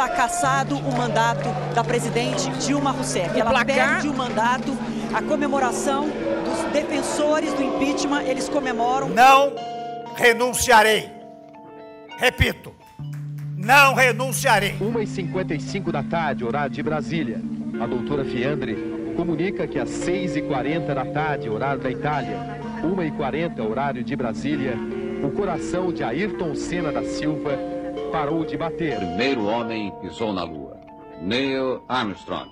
está cassado o mandato da presidente Dilma Rousseff. Ela placar... perde o mandato, a comemoração dos defensores do impeachment, eles comemoram. Não renunciarei. Repito, não renunciarei. 1h55 da tarde, horário de Brasília. A doutora Fiandre comunica que às 6h40 da tarde, horário da Itália, 1h40, horário de Brasília, o coração de Ayrton Senna da Silva parou de bater. Primeiro homem pisou na Lua. Neil Armstrong.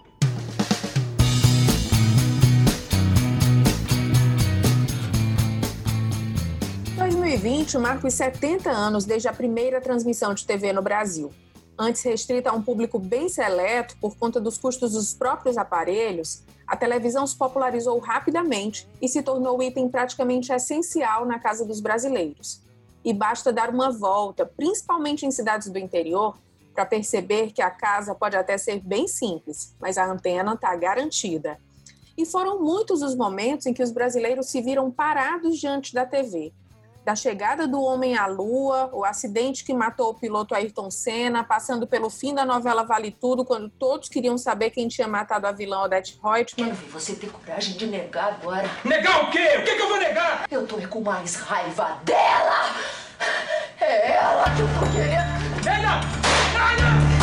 2020 marca os 70 anos desde a primeira transmissão de TV no Brasil. Antes restrita a um público bem seleto por conta dos custos dos próprios aparelhos, a televisão se popularizou rapidamente e se tornou item praticamente essencial na casa dos brasileiros. E basta dar uma volta, principalmente em cidades do interior, para perceber que a casa pode até ser bem simples, mas a antena está garantida. E foram muitos os momentos em que os brasileiros se viram parados diante da TV, da chegada do homem à Lua, o acidente que matou o piloto Ayrton Senna, passando pelo fim da novela Vale Tudo, quando todos queriam saber quem tinha matado a vilã Odette Reutemann. Ver você ter coragem de negar agora. Negar o quê? O que, que eu vou negar? Eu tô com mais raiva dela! É ela que eu tô querendo! Ela! Ela!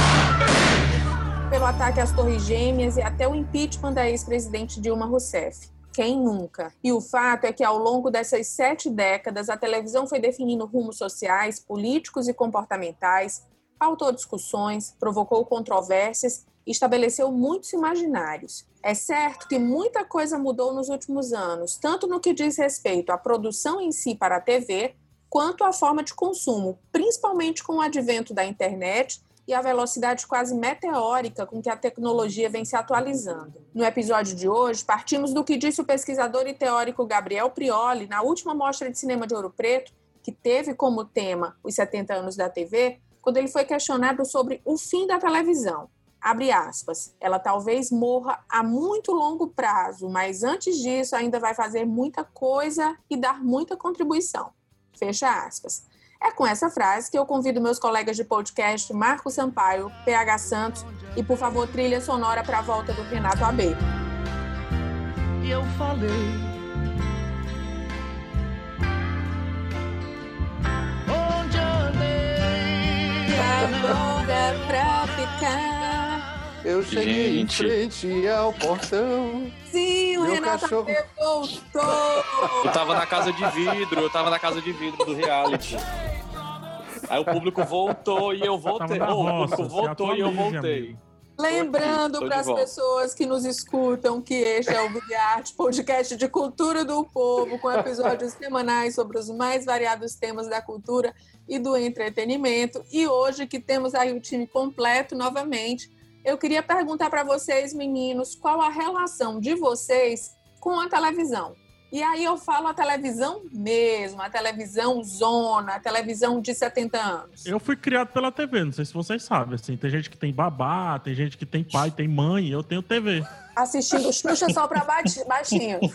Pelo ataque às Torres Gêmeas e até o impeachment da ex-presidente Dilma Rousseff. Quem nunca? E o fato é que, ao longo dessas sete décadas, a televisão foi definindo rumos sociais, políticos e comportamentais, pautou discussões, provocou controvérsias e estabeleceu muitos imaginários. É certo que muita coisa mudou nos últimos anos, tanto no que diz respeito à produção em si para a TV, quanto à forma de consumo, principalmente com o advento da internet e a velocidade quase meteórica com que a tecnologia vem se atualizando. No episódio de hoje, partimos do que disse o pesquisador e teórico Gabriel Prioli na última mostra de cinema de Ouro Preto, que teve como tema os 70 anos da TV, quando ele foi questionado sobre o fim da televisão. Abre aspas, ela talvez morra a muito longo prazo, mas antes disso ainda vai fazer muita coisa e dar muita contribuição. Fecha aspas. É com essa frase que eu convido meus colegas de podcast Marco Sampaio, PH Santos e, por favor, trilha sonora para a volta do Renato AB. E eu falei. Onde andei? Agora pra ficar. Eu cheguei Gente. em frente ao portão. Sim, o Meu Renato cachorro... voltou. Eu tava na casa de vidro, eu tava na casa de vidro do reality. Aí o público voltou e eu voltei. Oh, o público voltou e eu voltei. Lembrando para as pessoas que nos escutam que este é o Big Art, podcast de cultura do povo, com episódios semanais sobre os mais variados temas da cultura e do entretenimento. E hoje que temos aí o time completo novamente, eu queria perguntar para vocês, meninos, qual a relação de vocês com a televisão? E aí eu falo a televisão mesmo, a televisão zona, a televisão de 70 anos. Eu fui criado pela TV, não sei se vocês sabem, assim, tem gente que tem babá, tem gente que tem pai, tem mãe, eu tenho TV. Assistindo Xuxa só para baixinhos.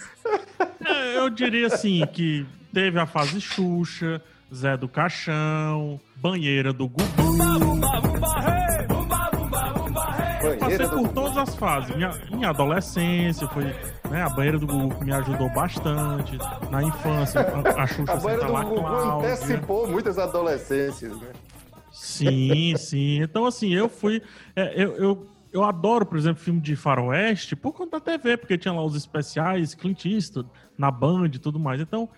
É, eu diria assim que teve a fase Xuxa, Zé do Caixão, Banheira do Gugu. Eu passei por todas as fases. Minha, minha adolescência foi né, a banheira do Gugu que me ajudou bastante. Na infância, a, a Xuxa a banheira do Gugu Cláudia. antecipou muitas adolescências, né? Sim, sim. Então, assim, eu fui. É, eu, eu, eu adoro, por exemplo, filme de faroeste por conta da TV, porque tinha lá os especiais, Clint Eastwood, na Band e tudo mais. Então,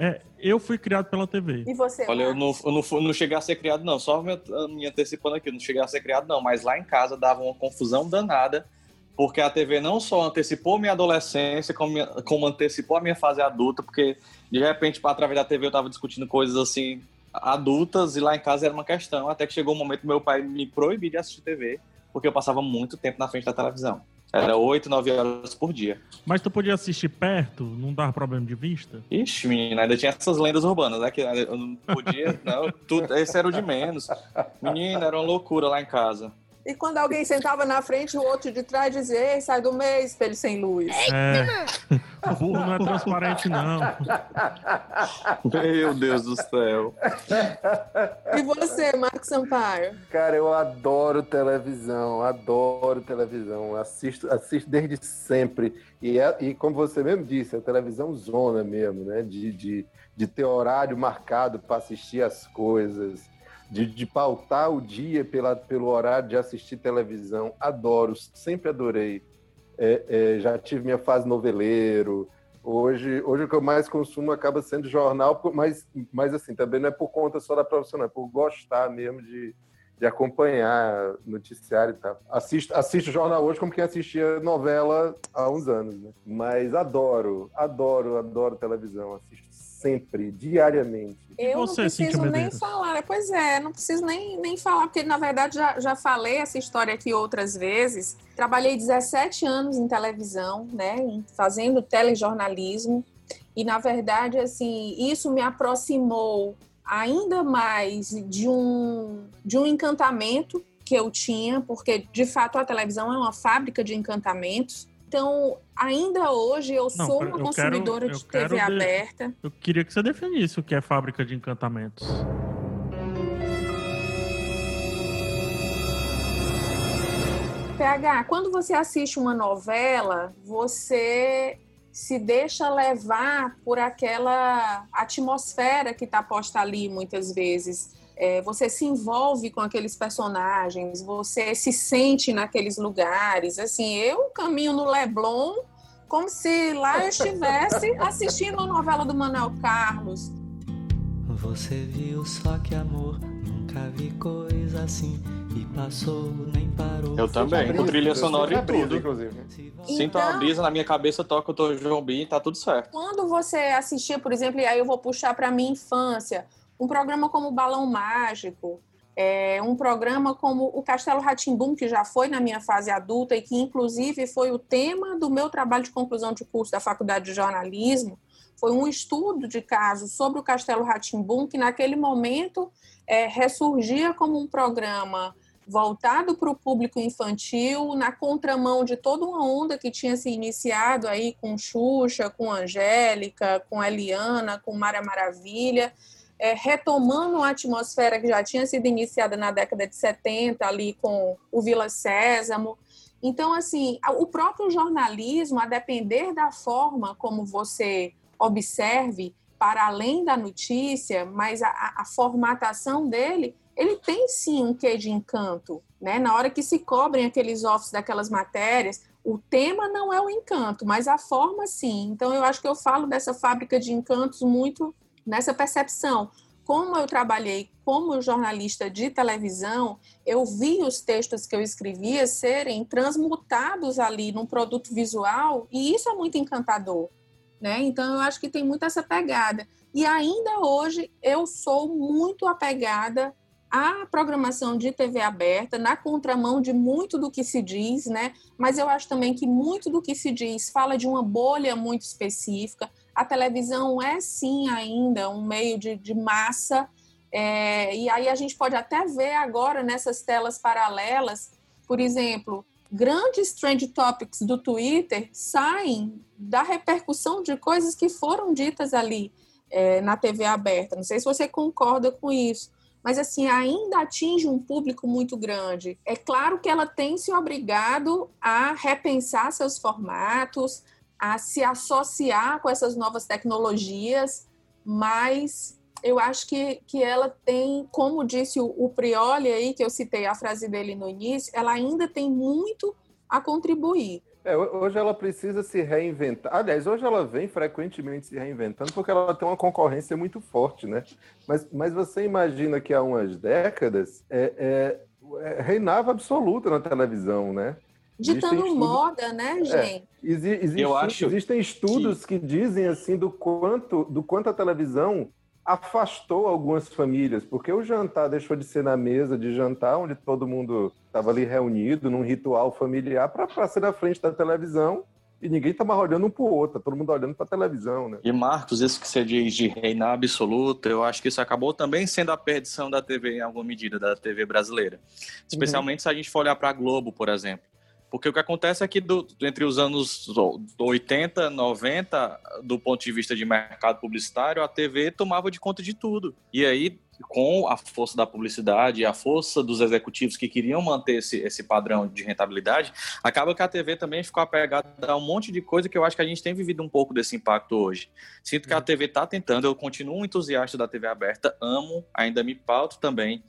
é, eu fui criado pela TV. E você? Olha, eu não, eu não, não cheguei a ser criado, não. Só me, me antecipando aqui, não cheguei a ser criado, não. Mas lá em casa dava uma confusão danada, porque a TV não só antecipou minha adolescência, como, minha, como antecipou a minha fase adulta, porque de repente, através da TV, eu estava discutindo coisas assim adultas e lá em casa era uma questão. Até que chegou um momento que meu pai me proibiu de assistir TV, porque eu passava muito tempo na frente da televisão. Era 8, 9 horas por dia. Mas tu podia assistir perto? Não dava problema de vista? Ixi, menina, ainda tinha essas lendas urbanas, né? Que eu não podia, não. Tudo, esse era o de menos. Menina, era uma loucura lá em casa. E quando alguém sentava na frente, o outro de trás dizia: Ei, sai do meio, espelho sem luz. É. O burro não é transparente, não. Meu Deus do céu. E você, Marco Sampaio? Cara, eu adoro televisão, adoro televisão. Assisto, assisto desde sempre. E, é, e como você mesmo disse, é televisão zona mesmo, né? De, de, de ter horário marcado para assistir as coisas de, de pautar o dia pela, pelo horário de assistir televisão. Adoro, sempre adorei. É, é, já tive minha fase noveleiro. Hoje, hoje o que eu mais consumo acaba sendo jornal, mas, mas assim, também não é por conta só da profissional, é por gostar mesmo de, de acompanhar noticiário e tal. Assisto, assisto jornal hoje como quem assistia novela há uns anos, né? Mas adoro, adoro, adoro televisão. Assisto sempre, diariamente. Eu você, não preciso nem falar, pois é, não preciso nem, nem falar, porque na verdade já, já falei essa história aqui outras vezes. Trabalhei 17 anos em televisão, né, fazendo telejornalismo, e na verdade, assim, isso me aproximou ainda mais de um, de um encantamento que eu tinha, porque de fato a televisão é uma fábrica de encantamentos. Então, ainda hoje eu Não, sou uma eu consumidora quero, de TV de... aberta. Eu queria que você definisse o que é fábrica de encantamentos. PH, quando você assiste uma novela, você se deixa levar por aquela atmosfera que está posta ali muitas vezes é, você se envolve com aqueles personagens, você se sente naqueles lugares. Assim, eu caminho no Leblon como se lá eu estivesse assistindo a novela do Manuel Carlos. Você viu só que amor, nunca vi coisa assim. E passou, nem parou. Eu também, com trilha sonora e tudo. inclusive. Sinto então, a brisa na minha cabeça, toca o Tô João B, tá tudo certo. Quando você assistia, por exemplo, e aí eu vou puxar pra minha infância, um programa como o Balão Mágico, é, um programa como o Castelo Ratimbum, que já foi na minha fase adulta e que, inclusive, foi o tema do meu trabalho de conclusão de curso da Faculdade de Jornalismo, foi um estudo de caso sobre o Castelo Ratimbum, que naquele momento é, ressurgia como um programa voltado para o público infantil, na contramão de toda uma onda que tinha se iniciado aí com Xuxa, com Angélica, com Eliana, com Mara Maravilha, é, retomando uma atmosfera que já tinha sido iniciada na década de 70, ali com o Vila Sésamo. Então, assim, o próprio jornalismo, a depender da forma como você observe, para além da notícia, mas a, a formatação dele, ele tem sim um quê de encanto, né? Na hora que se cobrem aqueles offs daquelas matérias, o tema não é o encanto, mas a forma sim. Então eu acho que eu falo dessa fábrica de encantos muito nessa percepção. Como eu trabalhei como jornalista de televisão, eu vi os textos que eu escrevia serem transmutados ali num produto visual, e isso é muito encantador. Né? Então, eu acho que tem muito essa pegada. E ainda hoje, eu sou muito apegada à programação de TV aberta, na contramão de muito do que se diz, né? Mas eu acho também que muito do que se diz fala de uma bolha muito específica a televisão é sim ainda um meio de, de massa, é, e aí a gente pode até ver agora nessas telas paralelas, por exemplo, grandes trend topics do Twitter saem da repercussão de coisas que foram ditas ali é, na TV aberta. Não sei se você concorda com isso, mas assim ainda atinge um público muito grande. É claro que ela tem se obrigado a repensar seus formatos, a se associar com essas novas tecnologias, mas eu acho que, que ela tem, como disse o, o Prioli aí, que eu citei a frase dele no início, ela ainda tem muito a contribuir. É, hoje ela precisa se reinventar. Aliás, hoje ela vem frequentemente se reinventando porque ela tem uma concorrência muito forte, né? Mas, mas você imagina que há umas décadas é, é, é reinava absoluta na televisão, né? Ditando estudos... moda, né, é, gente? É, existe, Eu acho existem estudos que... que... dizem assim do quanto, do quanto a televisão afastou algumas famílias, porque o jantar deixou de ser na mesa de jantar, onde todo mundo estava ali reunido num ritual familiar, para ser na frente da televisão e ninguém tá mais olhando um pro outro, tá todo mundo olhando pra televisão, né? E Marcos, isso que você diz de reinar absoluta, eu acho que isso acabou também sendo a perdição da TV em alguma medida, da TV brasileira. Especialmente uhum. se a gente for olhar pra Globo, por exemplo. Porque o que acontece é que do, entre os anos 80, 90, do ponto de vista de mercado publicitário, a TV tomava de conta de tudo. E aí, com a força da publicidade e a força dos executivos que queriam manter esse, esse padrão de rentabilidade, acaba que a TV também ficou apegada a um monte de coisa que eu acho que a gente tem vivido um pouco desse impacto hoje. Sinto que a TV está tentando, eu continuo um entusiasta da TV aberta, amo, ainda me pauto também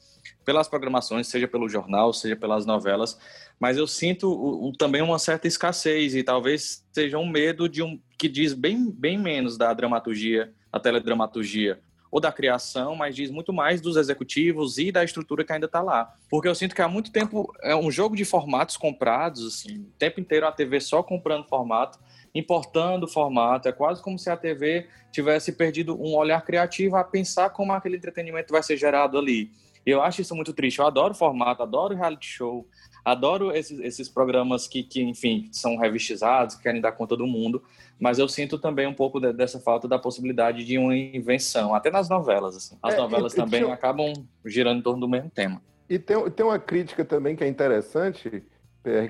pelas programações, seja pelo jornal, seja pelas novelas, mas eu sinto o, também uma certa escassez e talvez seja um medo de um que diz bem, bem menos da dramaturgia, da teledramaturgia ou da criação, mas diz muito mais dos executivos e da estrutura que ainda está lá. Porque eu sinto que há muito tempo é um jogo de formatos comprados, assim, o tempo inteiro a TV só comprando formato, importando formato. É quase como se a TV tivesse perdido um olhar criativo a pensar como aquele entretenimento vai ser gerado ali. Eu acho isso muito triste. Eu adoro formato, adoro reality show, adoro esses, esses programas que, que, enfim, são revistizados, que querem dar conta do mundo, mas eu sinto também um pouco de, dessa falta da possibilidade de uma invenção, até nas novelas. Assim. As é, novelas e, também e, acabam girando em torno do mesmo tema. E tem, tem uma crítica também que é interessante,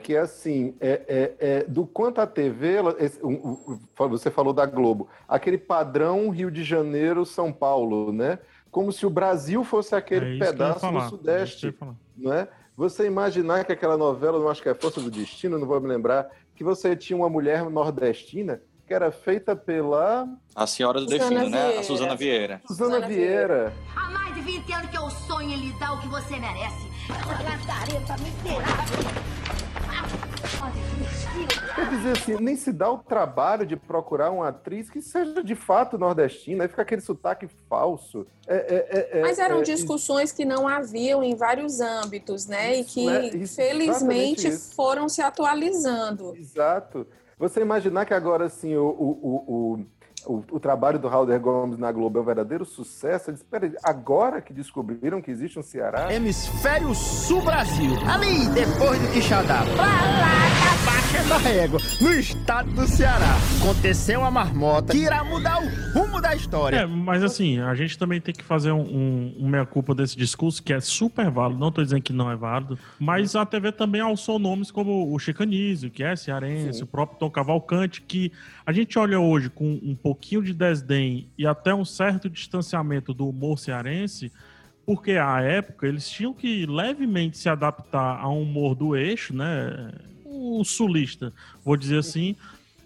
que é assim, é, é, é, do quanto a TV, ela, esse, um, um, você falou da Globo, aquele padrão Rio de Janeiro, São Paulo, né? Como se o Brasil fosse aquele é pedaço do Sudeste, né? Você imaginar que aquela novela, não acho que é Força do Destino, não vou me lembrar, que você tinha uma mulher nordestina que era feita pela. A Senhora do Suzana Defino, né? A Suzana Vieira. Suzana, Suzana Vieira. Há mais de 20 anos que eu sonho em lhe dar o que você merece. Essa latareta miserável. Dizer assim, nem se dá o trabalho de procurar uma atriz que seja de fato nordestina, aí fica aquele sotaque falso. É, é, é, Mas eram é, discussões que não haviam em vários âmbitos, né? Isso, e que, é, isso, felizmente, foram se atualizando. Exato. Você imaginar que agora, assim, o, o, o o, o, trabalho do Halder Gomes na Globo é um verdadeiro sucesso. Peraí, agora que descobriram que existe um Ceará. Hemisfério Sul Brasil. Ali, depois do Quixadá. Pra lá, da baixa da régua. No estado do Ceará. Aconteceu uma marmota que irá mudar o rumo da história. É, mas assim, a gente também tem que fazer um, um, um meia-culpa desse discurso, que é super válido. Não estou dizendo que não é válido. Mas a TV também alçou nomes como o Chicanísio, que é cearense, Sim. o próprio Tom Cavalcante, que a gente olha hoje com um pouco pouquinho de desdém e até um certo distanciamento do humor cearense, porque à época eles tinham que levemente se adaptar a um humor do eixo, né? O sulista, vou dizer assim,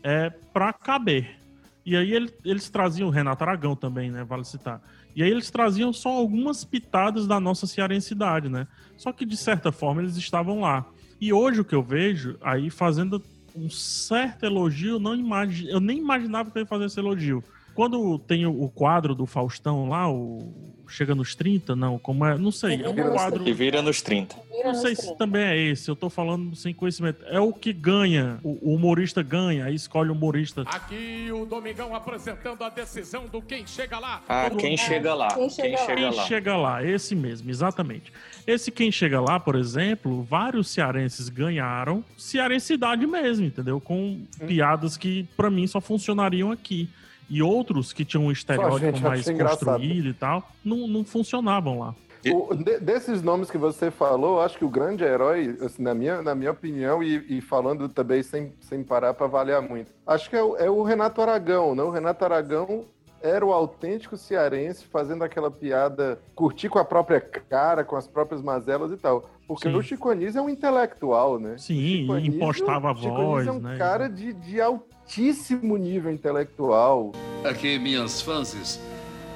é para caber. E aí ele, eles traziam o Renato Aragão também, né? Vale citar. E aí eles traziam só algumas pitadas da nossa cearensidade, né? Só que de certa forma eles estavam lá. E hoje o que eu vejo, aí fazendo um certo elogio, não imagi... eu nem imaginava que eu ia fazer esse elogio. Quando tem o quadro do Faustão lá, o chega nos 30, não, como é, não sei, é um quadro que vira nos 30. Não sei se também é esse, eu tô falando sem conhecimento. É o que ganha, o, humorista ganha, aí escolhe o humorista. Aqui o Domingão apresentando a decisão do quem chega lá. Ah, quem chega lá. Quem chega, quem chega lá. Quem chega lá, esse mesmo, exatamente. Esse quem chega lá, por exemplo, vários cearenses ganharam cearensidade mesmo, entendeu? Com hum. piadas que para mim só funcionariam aqui e outros que tinham um estereótipo mais construído e tal, não, não funcionavam lá. O, de, desses nomes que você falou, acho que o grande herói, assim, na, minha, na minha opinião, e, e falando também sem, sem parar para avaliar muito, acho que é o, é o Renato Aragão, né? O Renato Aragão era o autêntico cearense fazendo aquela piada, curtir com a própria cara, com as próprias mazelas e tal. Porque Sim. o Chico Anísio é um intelectual, né? Sim, Anísio, impostava a voz, é um né? cara de, de altíssimo nível intelectual. Aqui minhas fãs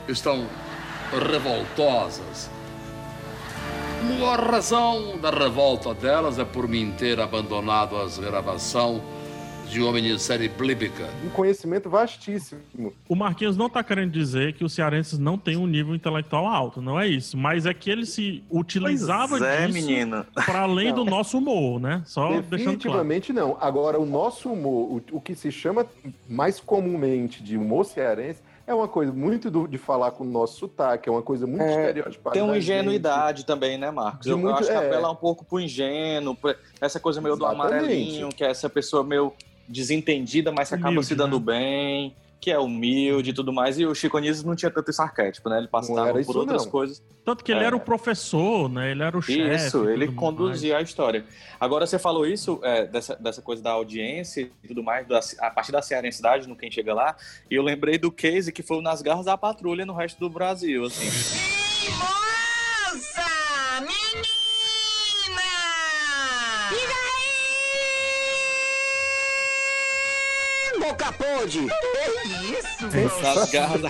estão revoltosas. A razão da revolta delas é por mim ter abandonado as gravações de uma minissérie blíbica. Um conhecimento vastíssimo. O Marquinhos não está querendo dizer que os cearenses não têm um nível intelectual alto, não é isso. Mas é que ele se utilizava é, disso para além não. do nosso humor, né? Só Definitivamente claro. não. Agora, o nosso humor, o, o que se chama mais comumente de humor cearense, é uma coisa muito do, de falar com o nosso sotaque, é uma coisa muito é, estereotipada. Tem uma ingenuidade gente. também, né, Marcos? Eu, muito, eu, acho que é. apela um pouco pro ingênuo, essa coisa meio Exatamente. do amarelinho, que é essa pessoa meio desentendida, mas que acaba Humilde, se dando né? bem, que é humilde e tudo mais. E o Chico Anísio não tinha tanto esse arquétipo, né? Ele passava por outras não. coisas. Tanto que ele É. era o professor, né? Ele era o chefe. Isso, ele conduzia a história. Agora, você falou isso, é, dessa, dessa coisa da audiência e tudo mais, da- a partir da cearensidade, no Quem Chega Lá, e eu lembrei do case que foi o Nas Garras da Patrulha no resto do Brasil, assim. Boca pode! Que isso? Daquele,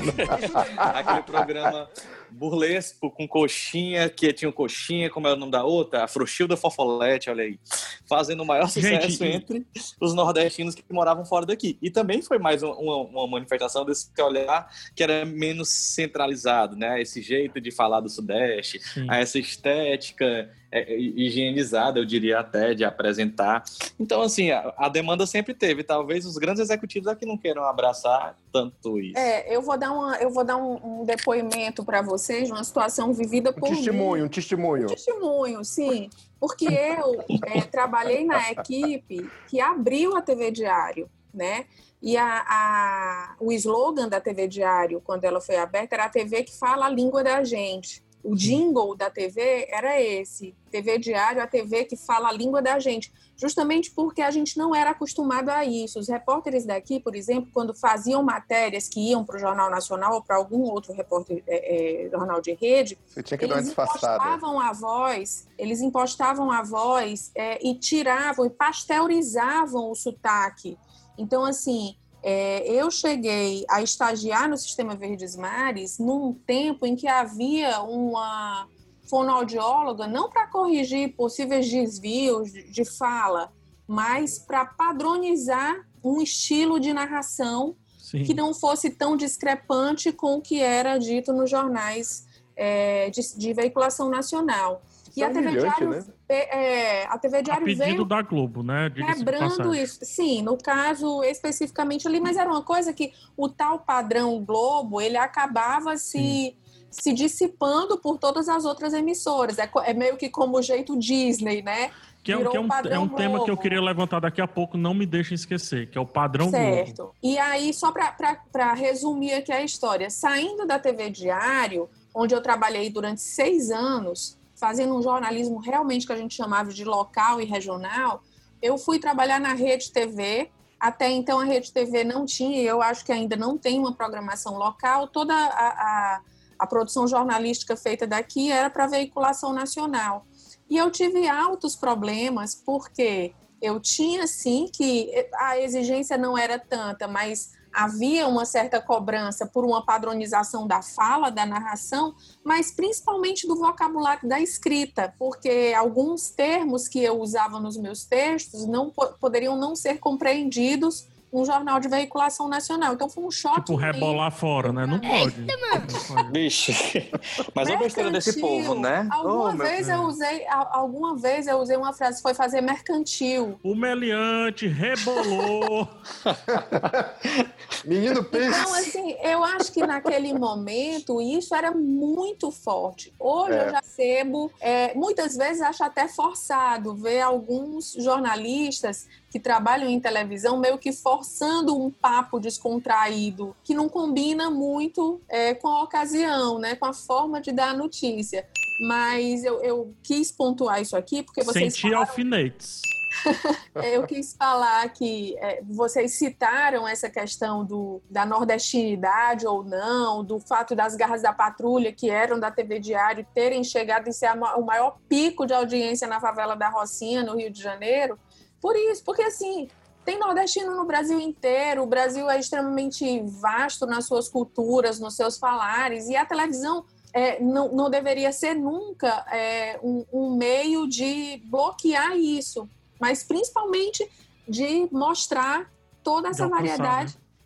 aquele programa burlesco com coxinha, que tinha um coxinha, como é o nome da outra? A Frouxilda Fofolete, olha aí. Fazendo o maior sucesso Gente, entre os nordestinos que moravam fora daqui. E também foi mais um- uma, uma manifestação desse olhar que era menos centralizado, né? Esse jeito de falar do Sudeste, Sim. essa estética é, higienizada, eu diria até, de apresentar. Então, assim, a, a demanda sempre teve. Talvez os grandes executivos aqui não queiram abraçar tanto isso. É, eu vou dar, uma, eu vou dar um, um depoimento para vocês uma situação vivida Um por mim. testemunho, um testemunho. Testemunho, sim. Porque eu é, trabalhei na equipe que abriu a TV Diário, né? E a, a- o slogan da TV Diário, quando ela foi aberta, era a TV que fala a língua da gente. O jingle da TV era esse: TV Diário, a TV que fala a língua da gente. Justamente porque a gente não era acostumado a isso. Os repórteres daqui, por exemplo, quando faziam matérias que iam para o Jornal Nacional ou para algum outro repórter, é, é, jornal de rede, eles impostavam a voz, eles impostavam a voz é, e tiravam e pasteurizavam o sotaque. Então, assim, é, eu cheguei a estagiar no Sistema Verdes Mares num tempo em que havia uma fonoaudióloga, não para corrigir possíveis desvios de, fala, mas para padronizar um estilo de narração Sim. que não fosse tão discrepante com o que era dito nos jornais é, de, de veiculação nacional. Isso é humilhante, né? É, a TV A Diário pedido veio da Globo, né? Quebrando isso. Sim, no caso especificamente ali, mas era uma coisa que o tal padrão Globo, ele acabava se, se dissipando por todas as outras emissoras. É, é meio que como o jeito Disney, né? Que é, um- que é um, é um tema que eu queria levantar daqui a pouco, não me deixem esquecer, que é o padrão Certo. Globo. E aí, só para resumir aqui a história, saindo da TV Diário, onde eu trabalhei durante seis anos, fazendo um jornalismo realmente que a gente chamava de local e regional, eu fui trabalhar na Rede TV. Até então, a Rede TV não tinha, e eu acho que ainda não tem uma programação local. Toda a, a, a produção jornalística feita daqui era para veiculação nacional. E eu tive altos problemas, porque eu tinha sim que a exigência não era tanta, mas havia uma certa cobrança por uma padronização da fala, da narração, mas principalmente do vocabulário da escrita, porque alguns termos que eu usava nos meus textos não po- poderiam não ser compreendidos num jornal de veiculação nacional. Então foi um choque. Tipo, rebolar fora, né? Não pode. Vixe, mas é besteira desse povo, né? Alguma Oh, meu vez Deus. eu usei, a- alguma vez eu usei uma frase, foi fazer mercantil. O meliante rebolou. Menino Então, assim, eu acho que naquele momento isso era muito forte. Hoje É. eu já percebo, é, muitas vezes acho até forçado ver alguns jornalistas que trabalham em televisão meio que forçando um papo descontraído, que não combina muito é, com a ocasião, né, com a forma de dar a notícia. Mas eu, eu quis pontuar isso aqui porque vocês Senti alfinetes. é, eu quis falar que é, vocês citaram essa questão do, da nordestinidade ou não, do fato das garras da patrulha, que eram da TV Diário, terem chegado em ser a o maior pico de audiência na favela da Rocinha, no Rio de Janeiro. Por isso, porque assim, tem nordestino no Brasil inteiro, o Brasil é extremamente vasto nas suas culturas, nos seus falares, e a televisão é, não, não deveria ser nunca é, um, um meio de bloquear isso, mas principalmente de mostrar toda essa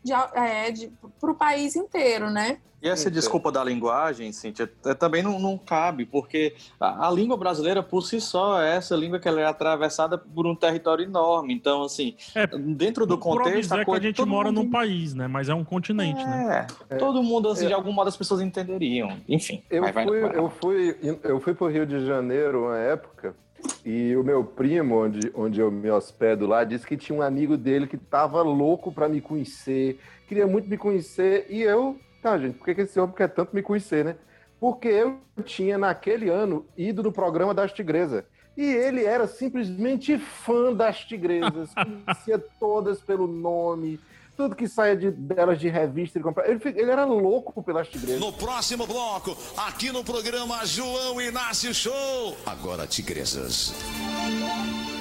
De variedade para o país inteiro, né? E essa desculpa da linguagem, Cíntia, é- também não, não cabe, porque a, a língua brasileira, por si só, é essa língua que ela é atravessada por um território enorme. Então, assim, dentro do Por contexto... dizer que a coisa- gente todo mora mundo num país, né? Mas é um continente, né? É, todo mundo, assim, de algum modo as pessoas entenderiam. Enfim, Eu fui, vai. eu fui, eu fui pro Rio de Janeiro uma época E o meu primo, onde, onde eu me hospedo lá, disse que tinha um amigo dele que tava louco para me conhecer, queria muito me conhecer, e eu, tá, gente, por que, que esse homem quer tanto me conhecer, né? Porque eu tinha, naquele ano, ido no programa das Tigresas. E ele era simplesmente fã das tigresas, conhecia todas pelo nome, tudo que saia de, delas de revista ele comprava. Ele, ele, era louco pelas tigresas. No próximo bloco, aqui no programa João Inácio Show. Agora, tigresas.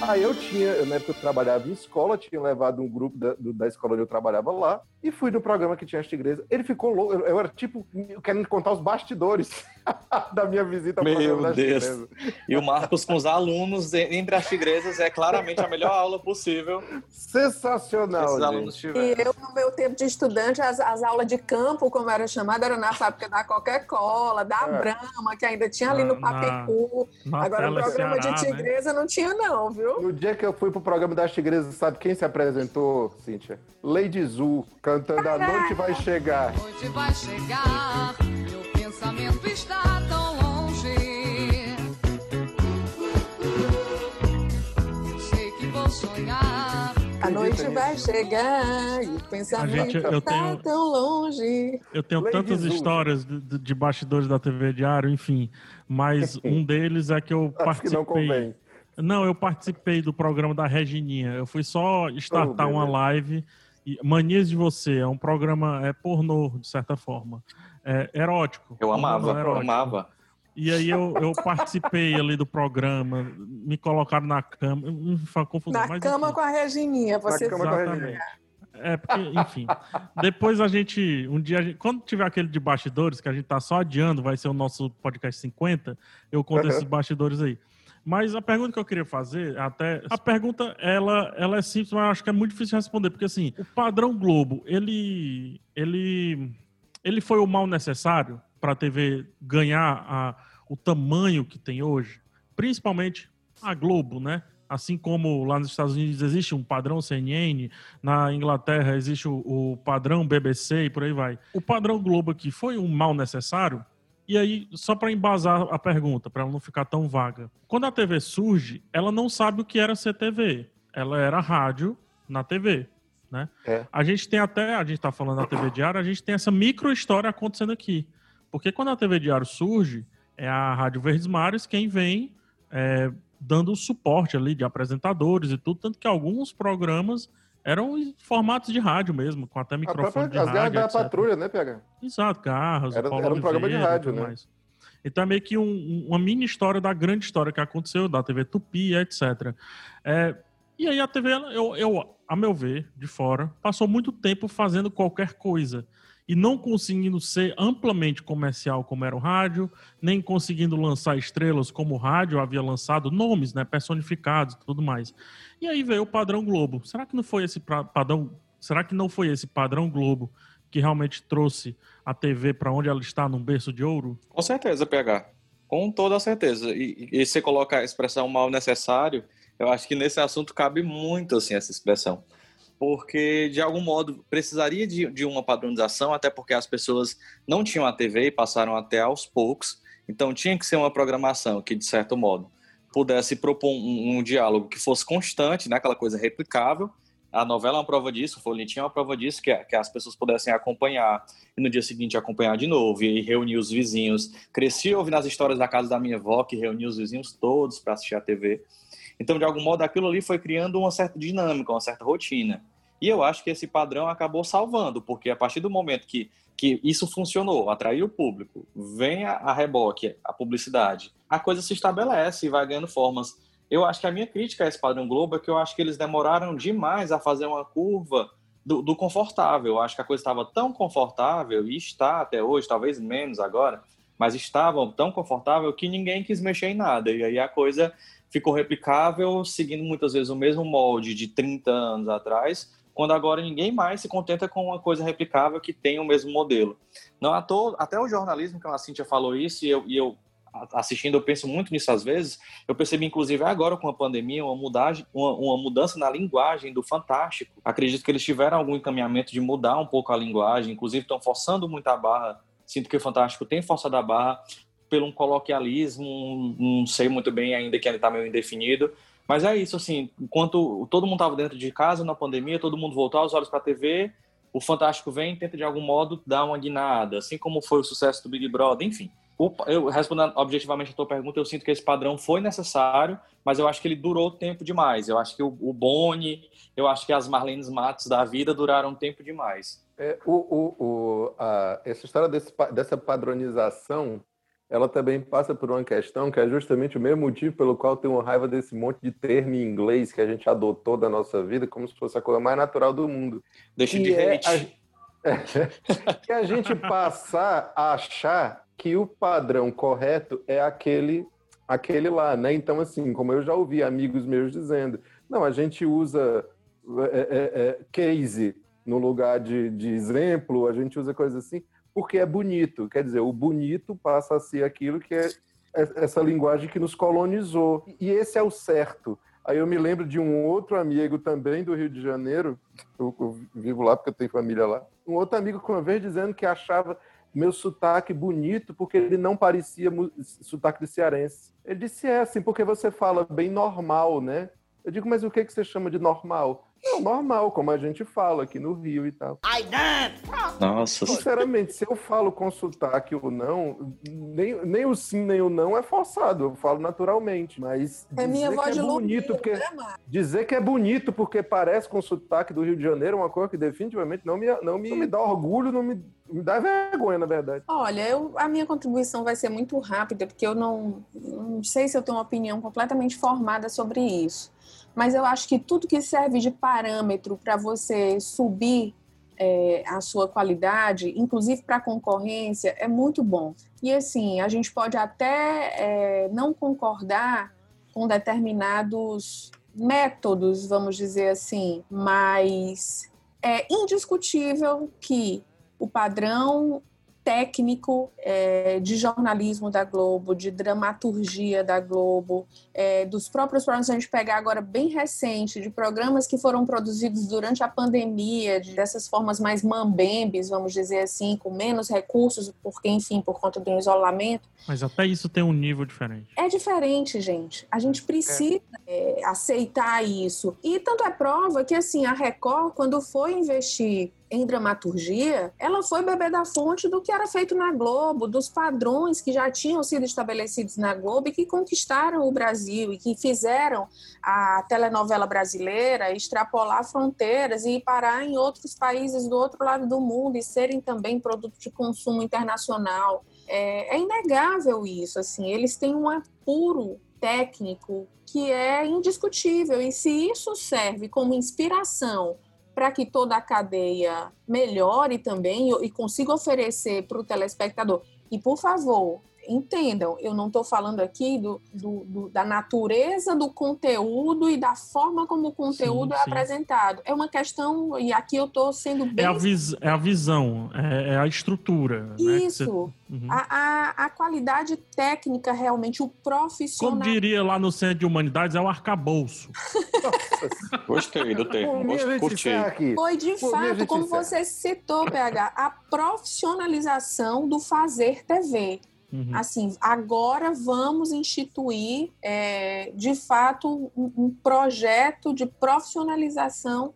Aí eu tinha, eu, na época eu trabalhava em escola, tinha levado um grupo da, do, da escola onde eu trabalhava lá, e fui no programa que tinha as tigresas. Ele ficou louco, eu, eu era tipo, querendo contar os bastidores da minha visita ao Meu programa das Deus. tigresas. E o Marcos com os alunos entre as tigresas é claramente a melhor aula possível. Sensacional. E eu, no meu tempo de estudante, as, as aulas de campo, como era chamada, era na fábrica da Coca-Cola, da É. Brahma, que ainda tinha ali no Papicu. na Agora, o programa Ceará, de né? tigresa não tinha, não, viu? No dia que eu fui pro programa das tigresas, sabe quem se apresentou, Cíntia? Lady Zu, cantando A Noite Vai Chegar. noite vai chegar, meu pensamento está tão longe. Eu sei que vou sonhar. A noite vai chegar e o pensamento gente, está tenho- tão longe. Eu tenho Lady tantas Zu. histórias de, de- de bastidores da TV Diário, enfim. Mas um deles é que eu Acho que não participei. convém. Não, eu participei do programa da Regininha. Eu fui só startar Oh, uma live. E Manias de Você é um programa é pornô, de certa forma. É erótico. Eu amava, Pornô eu erótico. amava. E aí eu, eu participei ali do programa, me colocaram na cama, me confusão. Na mas cama enfim. com a Regininha. Você Exatamente. É, porque, enfim. Depois a gente. Um dia, a gente- quando tiver aquele de bastidores, que a gente tá só adiando, vai ser o nosso podcast 50, eu conto Uhum. esses bastidores aí. Mas a pergunta que eu queria fazer, até. A pergunta, ela, ela é simples, mas acho que é muito difícil responder, porque assim, o padrão Globo, ele. ele. ele foi o mal necessário para a TV ganhar a, o tamanho que tem hoje, principalmente a Globo, né? Assim como lá nos Estados Unidos existe um padrão CNN, na Inglaterra existe o, o padrão BBC e por aí vai. O padrão Globo aqui foi um mal necessário? E aí, só para embasar a pergunta, para ela não ficar tão vaga. Quando a TV surge, ela não sabe o que era ser TV. Ela era rádio na TV, né? É. A gente tem até, a gente está falando da TV Diário, a gente tem essa micro história acontecendo aqui. Porque quando a TV Diário surge, é a Rádio Verdes Mares quem vem é, dando o suporte ali de apresentadores e tudo, tanto que alguns programas eram formatos de rádio mesmo, com até microfone própria, de as garras rádio, da etc. patrulha, né, PH? Exato, Carros, Era- Paulo era um programa de Oliveira rádio, né? mais. Então é meio que um- um- uma mini história da grande história que aconteceu, da TV Tupi, etc. É, e aí a TV, eu, eu, a meu ver, de fora, passou muito tempo fazendo qualquer coisa. E não conseguindo ser amplamente comercial como era o rádio, nem conseguindo lançar estrelas como o rádio havia lançado, nomes né, personificados tudo mais. E aí veio o padrão Globo. Será que não foi esse padrão? Será que não foi esse padrão Globo que realmente trouxe a TV para onde ela está, num berço de ouro? Com certeza, PH. Com toda certeza. E, e você coloca a expressão mal necessário, eu acho que nesse assunto cabe muito assim essa expressão. Porque, de algum modo, precisaria de, de uma padronização, até porque as pessoas não tinham a TV e passaram até aos poucos. Então, tinha que ser uma programação que, de certo modo, pudesse propor um, um diálogo que fosse constante, né, aquela coisa replicável. A novela é uma prova disso, o Folhetim é uma prova disso, que, que as pessoas pudessem acompanhar e no dia seguinte acompanhar de novo e reunir os vizinhos. Cresci ouvindo as histórias da casa da minha avó, que reunia os vizinhos todos para assistir a TV. Então, de algum modo, aquilo ali foi criando uma certa dinâmica, uma certa rotina. E eu acho que esse padrão acabou salvando, porque a partir do momento que, que isso funcionou, atraiu o público, vem a, a reboque, a publicidade, a coisa se estabelece e vai ganhando formas. Eu acho que a minha crítica a esse padrão Globo é que eu acho que eles demoraram demais a fazer uma curva do, do confortável. Eu acho que a coisa estava tão confortável, e está até hoje, talvez menos agora, mas estava tão confortável que ninguém quis mexer em nada. E aí a coisa ficou replicável, seguindo muitas vezes o mesmo molde de 30 anos atrás, quando agora ninguém mais se contenta com uma coisa replicável que tem o mesmo modelo. Não à toa, até o jornalismo, que a Cíntia falou isso, e eu, e eu assistindo, eu penso muito nisso às vezes, eu percebi inclusive agora com a pandemia uma, mudagem, uma, uma mudança na linguagem do Fantástico. Acredito que eles tiveram algum encaminhamento de mudar um pouco a linguagem, inclusive estão forçando muito a barra, sinto que o Fantástico tem forçado a barra, pelo um coloquialismo, não sei muito bem ainda que ainda está meio indefinido. Mas é isso, assim, enquanto todo mundo estava dentro de casa na pandemia, todo mundo voltou os olhos para a TV, o Fantástico vem e tenta de algum modo dar uma guinada, assim como foi o sucesso do Big Brother, enfim. eu respondendo objetivamente a tua pergunta, eu sinto que esse padrão foi necessário, mas eu acho que ele durou tempo demais. Eu acho que o, Boni, eu acho que as Marlenes Matos da vida duraram tempo demais. É, o, o, o, a, essa história desse, dessa padronização ela também passa por uma questão que é justamente o mesmo motivo pelo qual tenho raiva desse monte de termo em inglês que a gente adotou da nossa vida como se fosse a coisa mais natural do mundo. Deixa de é hate. A... que a gente passar a achar que o padrão correto é aquele aquele lá, né? Então, assim, como eu já ouvi amigos meus dizendo, não, a gente usa é, é, case no lugar de, de exemplo, a gente usa coisas assim porque é bonito. Quer dizer, o bonito passa a ser aquilo que é essa linguagem que nos colonizou. E esse é o certo. Aí eu me lembro de um outro amigo também do Rio de Janeiro, eu, eu vivo lá porque eu tenho família lá, um outro amigo com uma vez dizendo que achava meu sotaque bonito porque ele não parecia sotaque de cearense. Ele disse, é assim, porque você fala bem normal, né? Eu digo, mas o que, que você chama de normal? Não, normal, como a gente fala aqui no Rio e tal. Ai, Nossa. Sinceramente, se eu falo com sotaque ou não, nem, nem o sim nem o não é forçado. Eu falo naturalmente. Mas é minha voz que de é bonito porque dizer que é bonito porque parece com sotaque do Rio de Janeiro é uma coisa que definitivamente não me, não me, não me dá orgulho, não me, me dá vergonha, na verdade. Olha, eu, a minha contribuição vai ser muito rápida, porque eu não, não sei se eu tenho uma opinião completamente formada sobre isso mas eu acho que tudo que serve de parâmetro para você subir é, a sua qualidade, inclusive para concorrência, é muito bom. E assim, a gente pode até é, não concordar com determinados métodos, vamos dizer assim, mas é indiscutível que o padrão técnico é, de jornalismo da Globo, de dramaturgia da Globo, é, dos próprios programas a gente pegar agora bem recente, de programas que foram produzidos durante a pandemia, de, dessas formas mais mambembes, vamos dizer assim, com menos recursos, porque, enfim, por conta do isolamento. Mas até isso tem um nível diferente. É diferente, gente. A gente precisa é. é aceitar isso. E tanto é prova que, assim, a Record, quando foi investir em dramaturgia, ela foi beber da fonte do que era feito na Globo, dos padrões que já tinham sido estabelecidos na Globo e que conquistaram o Brasil e que fizeram a telenovela brasileira extrapolar fronteiras e parar em outros países do outro lado do mundo e serem também produto de consumo internacional. É, é inegável isso, assim, eles têm um apuro técnico que é indiscutível e se isso serve como inspiração para que toda a cadeia melhore também e consiga oferecer para o telespectador. E, por favor, entendam, eu não estou falando aqui do, do, do, da natureza do conteúdo e da forma como o conteúdo sim, é sim. apresentado. É uma questão, e aqui eu estou sendo bem. É a, vis, é a visão, é, é a estrutura. Isso. Né, você... Uhum. A, a, a, qualidade técnica, realmente, o profissional. Como diria lá no Centro de Humanidades, é o arcabouço. Gostei do termo. Curti. Foi de Por fato, como você citou, PH, a profissionalização do fazer TV. Uhum. Assim, agora vamos instituir, é, de fato, um, um, projeto de profissionalização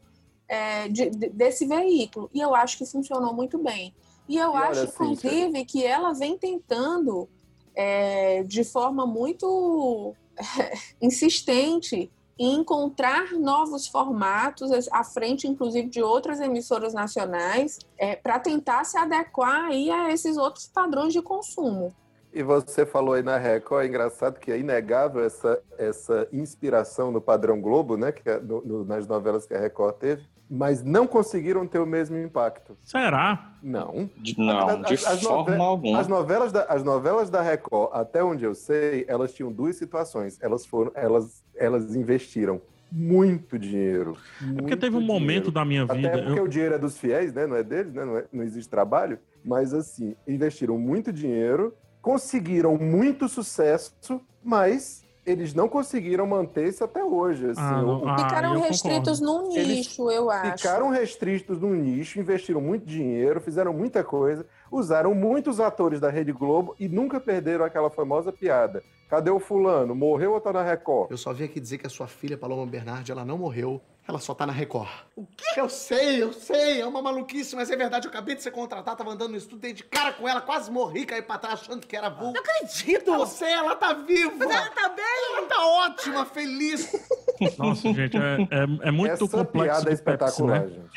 é, de, de, desse veículo. E eu acho que funcionou muito bem. E eu e acho, inclusive, que ela vem tentando, é, de forma muito insistente, encontrar novos formatos à frente, inclusive, de outras emissoras nacionais, é, para tentar se adequar aí a esses outros padrões de consumo. E você falou aí na Record, é engraçado que é inegável essa, essa inspiração no padrão Globo, né? Que é no, no, nas novelas que a Record teve, mas não conseguiram ter o mesmo impacto. Será? Não. Não, de as, forma alguma. As novelas, da, as novelas da Record, até onde eu sei, elas tinham duas situações. Elas foram, elas, elas investiram muito dinheiro. É porque teve um dinheiro. momento da minha vida. Até porque eu... o dinheiro é dos fiéis, né? Não é deles, né? Não, é, não existe trabalho. Mas assim, investiram muito dinheiro conseguiram muito sucesso, mas eles não conseguiram manter-se até hoje. Assim, ah, ah, ficaram restritos concordo. num nicho, eles eu acho. Ficaram restritos num nicho, investiram muito dinheiro, fizeram muita coisa, Usaram muitos atores da Rede Globo e nunca perderam aquela famosa piada. Cadê o fulano? Morreu ou tá na Record? Eu só vim aqui dizer que a sua filha, Paloma Bernardi, ela não morreu. Ela só tá na Record. O quê? Eu sei, eu sei. É uma maluquice, mas é verdade. Eu acabei de ser contratado, tava andando no estúdio, dei de cara com ela, quase morri, caí pra trás achando que era vulgo. Não acredito! Eu sei, ela tá viva! Mas ela tá bem! Ela tá ótima, feliz! Nossa, gente, é, é, é muito Essa complexo. piada é de Pepsi, espetacular, né? gente.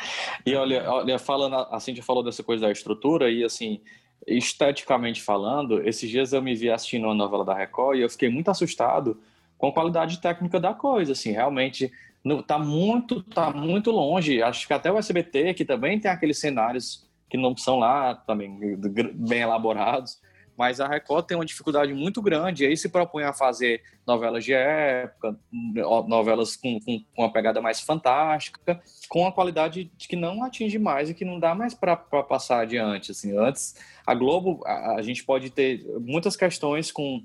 E olha, olha, falando, a Cintia falou dessa coisa da estrutura e assim, esteticamente falando, esses dias eu me vi assistindo uma novela da Record e eu fiquei muito assustado com a qualidade técnica da coisa, assim, realmente no, tá muito, tá muito longe. Acho que até o SBT, que também tem aqueles cenários que não são lá também bem elaborados, mas a Record tem uma dificuldade muito grande, e aí se propõe a fazer novelas de época, novelas com, com, com uma pegada mais fantástica, com a qualidade de que não atinge mais e que não dá mais para passar adiante. Assim, antes, a Globo, a, a gente pode ter muitas questões com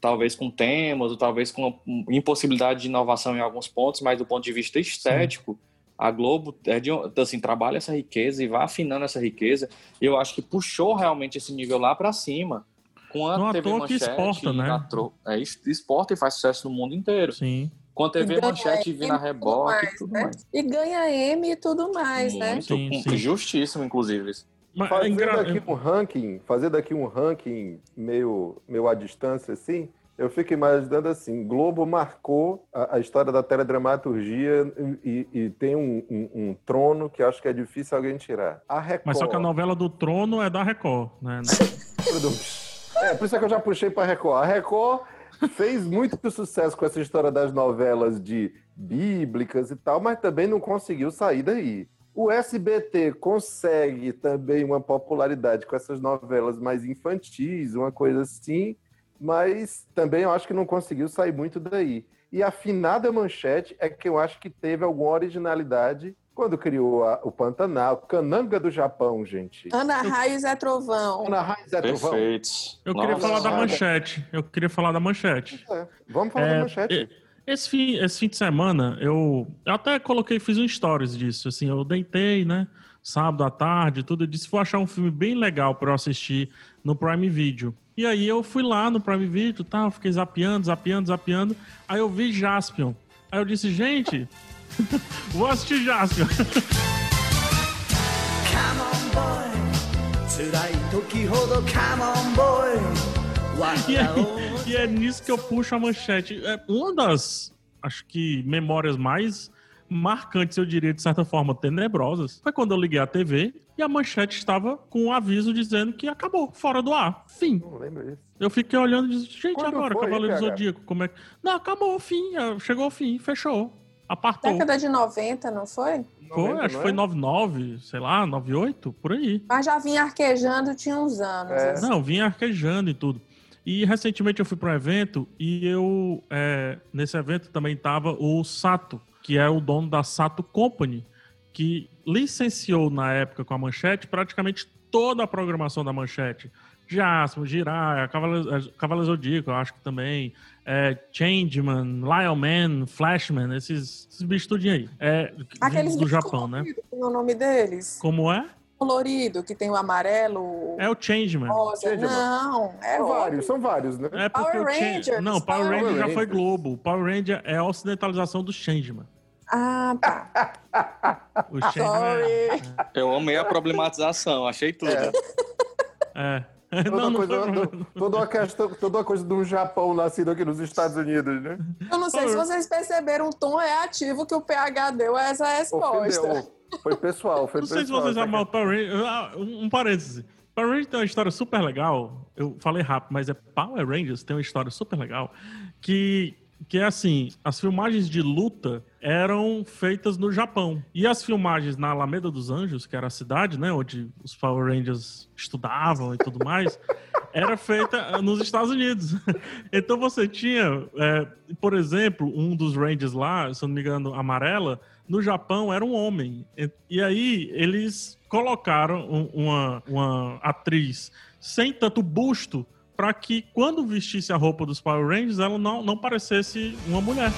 talvez com temas, ou talvez com impossibilidade de inovação em alguns pontos, mas do ponto de vista estético, Sim. a Globo é de, assim, trabalha essa riqueza e vai afinando essa riqueza. E eu acho que puxou realmente esse nível lá para cima. Com a Não TV Manchete, exporta, né? na tro- é, exporta e faz sucesso no mundo inteiro. Sim. Com a TV E Manchete vindo a M e tudo reboque e mais, tudo né? mais. E ganha M e tudo mais, né? Muito, Sim, com- sim. justíssimo, inclusive. Mas é Fazer engra- daqui um ranking, fazer daqui um ranking meio, meio à distância, assim, eu fico imaginando assim, Globo marcou a, a história da teledramaturgia e, e tem um, um- um trono que acho que é difícil alguém tirar. A Record... Mas só que a novela do Trono é da Record, né? É, por isso é que eu já puxei para Record. A Record fez muito sucesso com essa história das novelas de bíblicas e tal, mas também não conseguiu sair daí. O SBT consegue também uma popularidade com essas novelas mais infantis, uma coisa assim, mas também eu acho que não conseguiu sair muito daí. E a finada manchete é que eu acho que teve alguma originalidade quando criou a- o Pantanal, Cananga do Japão, gente. Ana Raio e Zé Trovão. Ana Zé Trovão. Perfeitos. Eu queria Nossa, falar da manchete. Eu queria falar da manchete. É, Vamos falar É, da manchete. Esse fim, esse fim de semana, eu, eu até coloquei, fiz um stories disso. Assim, eu deitei, né? Sábado à tarde, tudo. Eu disse, vou achar um filme bem legal para eu assistir no Prime Video. E aí eu fui lá no Prime Video, tá? Fiquei zapeando, zapeando, zapeando. Aí eu vi Jaspion. Aí eu disse, gente, Vou assistir já, senhor. E é, e é nisso que eu puxo a manchete. É uma das, acho que, memórias mais marcantes, eu diria, de certa forma, tenebrosas, foi quando eu liguei a TV e a manchete estava com um aviso dizendo que acabou, fora do ar. Fim. Não lembro disso. Eu fiquei olhando e disse, gente, quando agora, Cavaleiro do Zodíaco, como é que. Não, acabou, fim, é, chegou o fim, fechou. Apartou. Década de 90, não foi? Foi, acho que foi 99, sei lá, 98, por aí. Mas já vinha arquejando, tinha uns anos. É. assim. Não, vinha arquejando e tudo. E recentemente eu fui para um evento e eu, é, nesse evento também tava o Sato, que é o dono da Sato Company, que licenciou na época com a Manchete praticamente toda a programação da Manchete. Jasper, Jiraiya, Cavaleiro é, Cavaleiro Zodíaco, eu acho que também, é, Changeman, Lion Man, Flashman, esses, esses bichos tudinho aí. É, Aqueles do Japão, né? tem o nome deles? Como é? Colorido, que tem o amarelo. É o Changeman. rosa. Não, é São vários, são vários, né? É porque Power o Rangers, Não, Power Power Ranger já foi. Globo. Power Ranger é a ocidentalização do Changeman. Ah, tá. O Changeman é... Sorry. Eu amei a problematização, achei tudo. é. Toda, Não, não coisa, do- problema. toda, uma questão, toda uma coisa do Japão nascido aqui nos Estados Unidos, né? Eu não sei se vocês perceberam o tom reativo que o PH deu a essa resposta. Ofendeu. Foi pessoal, foi Não sei se pessoal. vocês tá o Power Ranger. Ah, Um um parêntese. Power Rangers tem uma história super legal. Eu falei rápido, mas é Power Rangers tem uma história super legal. Que, que é assim: as filmagens de luta eram feitas no Japão. E as filmagens na Alameda dos Anjos, que era a cidade, né? Onde os Power Rangers estudavam e tudo mais. Era feita nos Estados Unidos. Então você tinha, é, por exemplo, um dos Rangers lá, se eu não me engano, amarela, no Japão era um homem. E, aí eles colocaram um- uma, uma atriz sem tanto busto para que quando vestisse a roupa dos Power Rangers ela não, não parecesse uma mulher.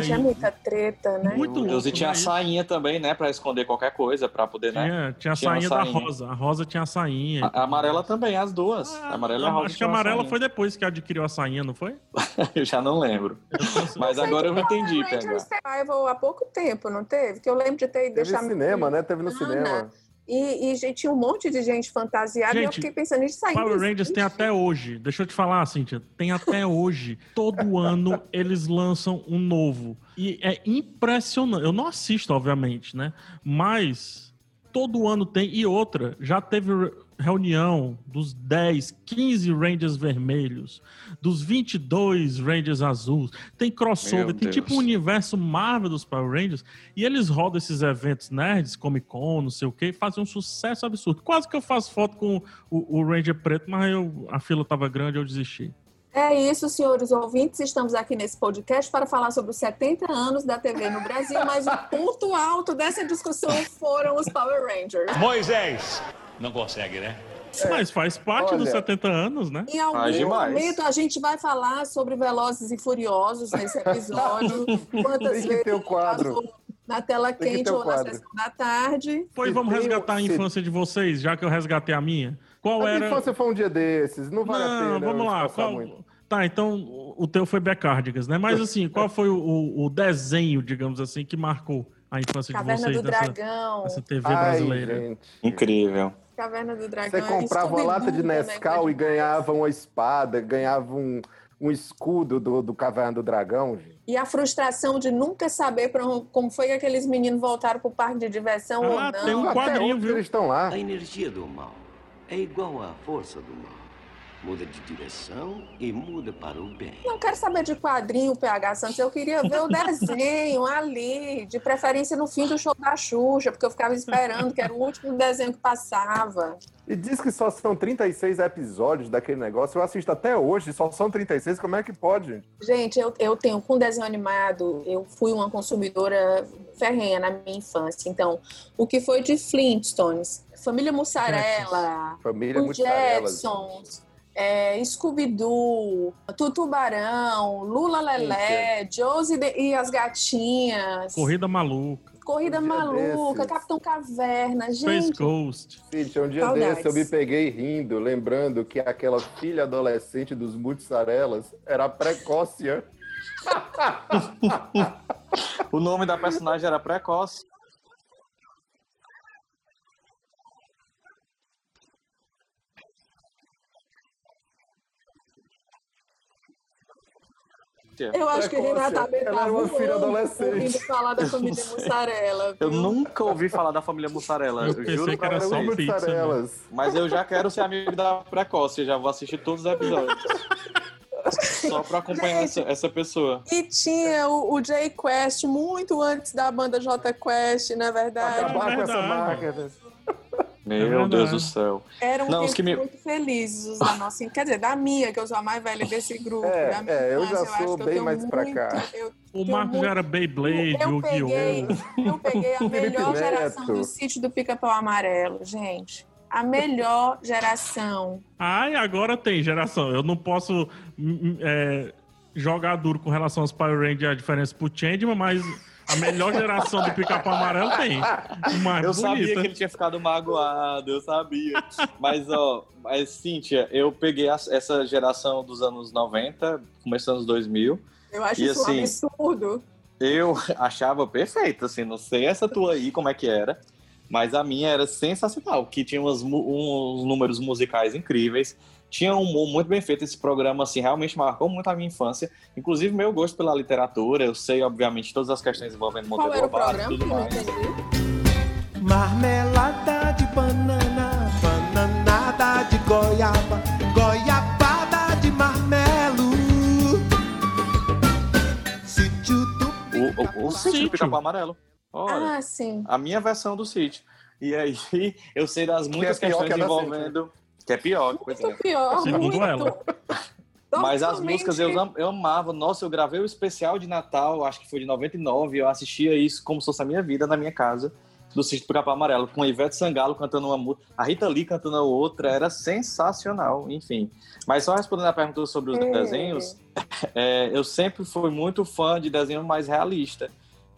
Gente, é muita treta, né? Muito Meu Deus, e tinha a sainha também, né? Pra esconder qualquer coisa, pra poder, né? Tinha, tinha a sainha da Rosa. A Rosa tinha a sainha. A, a amarela também, as duas. a amarela e a rosa. Acho que a amarela foi depois que adquiriu a sainha, não foi? eu já não lembro. Mas agora eu entendi, PH. Revival há pouco tempo, não teve? Que eu lembro de ter ido Teve cinema, né? Teve no cinema. E, e gente, tinha um monte de gente fantasiada e eu Gente, fiquei pensando nisso aí. Power Rangers tem até hoje. Deixa eu te falar, Cíntia. Tem até hoje. Todo ano eles lançam um novo. E é impressionante. Eu não assisto, obviamente, né? Mas todo ano tem. E outra, já teve reunião dos 10, 15 Rangers vermelhos, dos 22 Rangers azuis. Tem crossover, Meu tem Deus. tipo um universo Marvel dos Power Rangers. E eles rodam esses eventos nerds, Comic Con, não sei o quê, e fazem um sucesso absurdo. Quase que eu faço foto com o, o Ranger preto, mas eu, a fila tava grande eu desisti. É isso, senhores ouvintes. Estamos aqui nesse podcast para falar sobre os 70 anos da TV no Brasil, mas o ponto alto dessa discussão foram os Power Rangers. Moisés. Não consegue, né? Mas faz parte dos olha- 70 anos, né? Em algum momento a gente vai falar sobre Velozes e Furiosos nesse episódio. Quantas Tem que vezes ter o quadro. passou na tela Tem que quente o ou na quadro. sessão da tarde. Pois Se vamos tem- resgatar a se- infância de vocês, já que eu resgatei a minha. Qual A era. infância foi um dia desses, não vale a Não, pena. vamos lá. Qual... muito. Tá, então o teu foi Becárdigas, né? Mas assim, qual foi o, o- desenho, digamos assim, que marcou a infância de Caverna vocês do nessa, Dragão. nessa TV Ai, brasileira? gente. Incrível. Caverna do Dragão. Você comprava uma lata de também Nescau foi e ganhava uma espada, ganhava um, um escudo do, do Caverna do Dragão, gente. E a frustração de nunca saber pra como foi que aqueles meninos voltaram pro parque de diversão ou Ah, não. tem um quadrinho, viu? eles estão lá. A energia do mal é igual à força do mal. Muda de direção e muda para o bem. Não quero saber de quadrinho, PH Santos. Eu queria ver o desenho ali, de preferência no fim do show da Xuxa, porque eu ficava esperando, que era o último desenho que passava. E diz que só são 36 episódios daquele negócio. Eu assisto até hoje, só são 36. Como é que pode, gente? Gente, eu, eu tenho com desenho animado, eu fui uma consumidora ferrenha na minha infância. Então, o que foi de Flintstones, Família Mussarela, Família Mussarela. Jetsons, é, Scooby-Doo, Tutubarão, Lula Lelé, Josie de- e as Gatinhas, Corrida maluca. Corrida Um Maluca, desses. Capitão Caverna, Space gente. Ghost. Cíntia, um dia Saudades. desse eu me peguei rindo, lembrando que aquela filha adolescente dos Mutsarelas era a Precócia. O nome da personagem era Precoce. Eu acho que. Renata Abe Ela era uma filha adolescente. ouvindo falar da família Mussarela. Eu nunca ouvi falar da família Mussarela. Eu Eu, juro que era pra só né? Mutsarelas. Mas eu já quero ser amigo da Precoce. Já vou assistir todos os episódios. Só pra acompanhar essa, essa pessoa. E tinha o, o J Quest muito antes da banda J Quest, na verdade. Acabar com essa verdade. Máquina. Meu. Deus do céu. Eram Não, os tempos que me- muito felizes os da nossa, quer dizer, da minha, que eu sou a mais velha desse grupo. É, minha é, eu já acho sou que eu bem tenho mais pra cá. muito- eu O Marcos muito- já era Beyblade, eu peguei, Yu-Gi-Oh! eu peguei a melhor geração do sítio do Pica-Pau Amarelo, gente. A melhor geração. Ai, agora tem geração. Eu não posso hum, é, jogar duro com relação aos Power Rangers, a diferença pro Changeman, mas a melhor geração do pica-pau amarelo tem. Mais Eu sabia bonita. que ele tinha ficado magoado, eu sabia. Mas, ó, mas, Cíntia, eu peguei essa geração dos anos 90, começando nos 2000. Eu acho E isso assim, um absurdo. Eu achava perfeito, assim, não sei essa tua aí como é que era, mas a minha era sensacional, que tinha umas uns números musicais incríveis, tinha um humor muito bem feito, esse programa, assim, realmente marcou muito a minha infância, inclusive meu gosto pela literatura, eu sei, obviamente, todas as questões envolvendo Monteiro o Lobato e programa? tudo Que mais. Marmelada de banana, bananada de goiaba, goiabada de marmelo. Sítio do O, o, o sítio do Pica-Pau Amarelo. Ora, Ah, sim. a minha versão do sítio. E aí, eu sei das muitas pior questões que envolvendo... Que é pior, pois é. Muito pior, Segundo muito. ela. Mas as músicas eu, eu amava. Nossa, eu gravei o especial de Natal, acho que foi de 99. Eu assistia isso como se fosse a minha vida na minha casa. do Sítio do Capão Amarelo, com a Ivete Sangalo cantando uma música, a Rita Lee cantando a outra, era sensacional, enfim. Mas só respondendo a pergunta sobre os É. desenhos, é, eu sempre fui muito fã de desenho mais realista.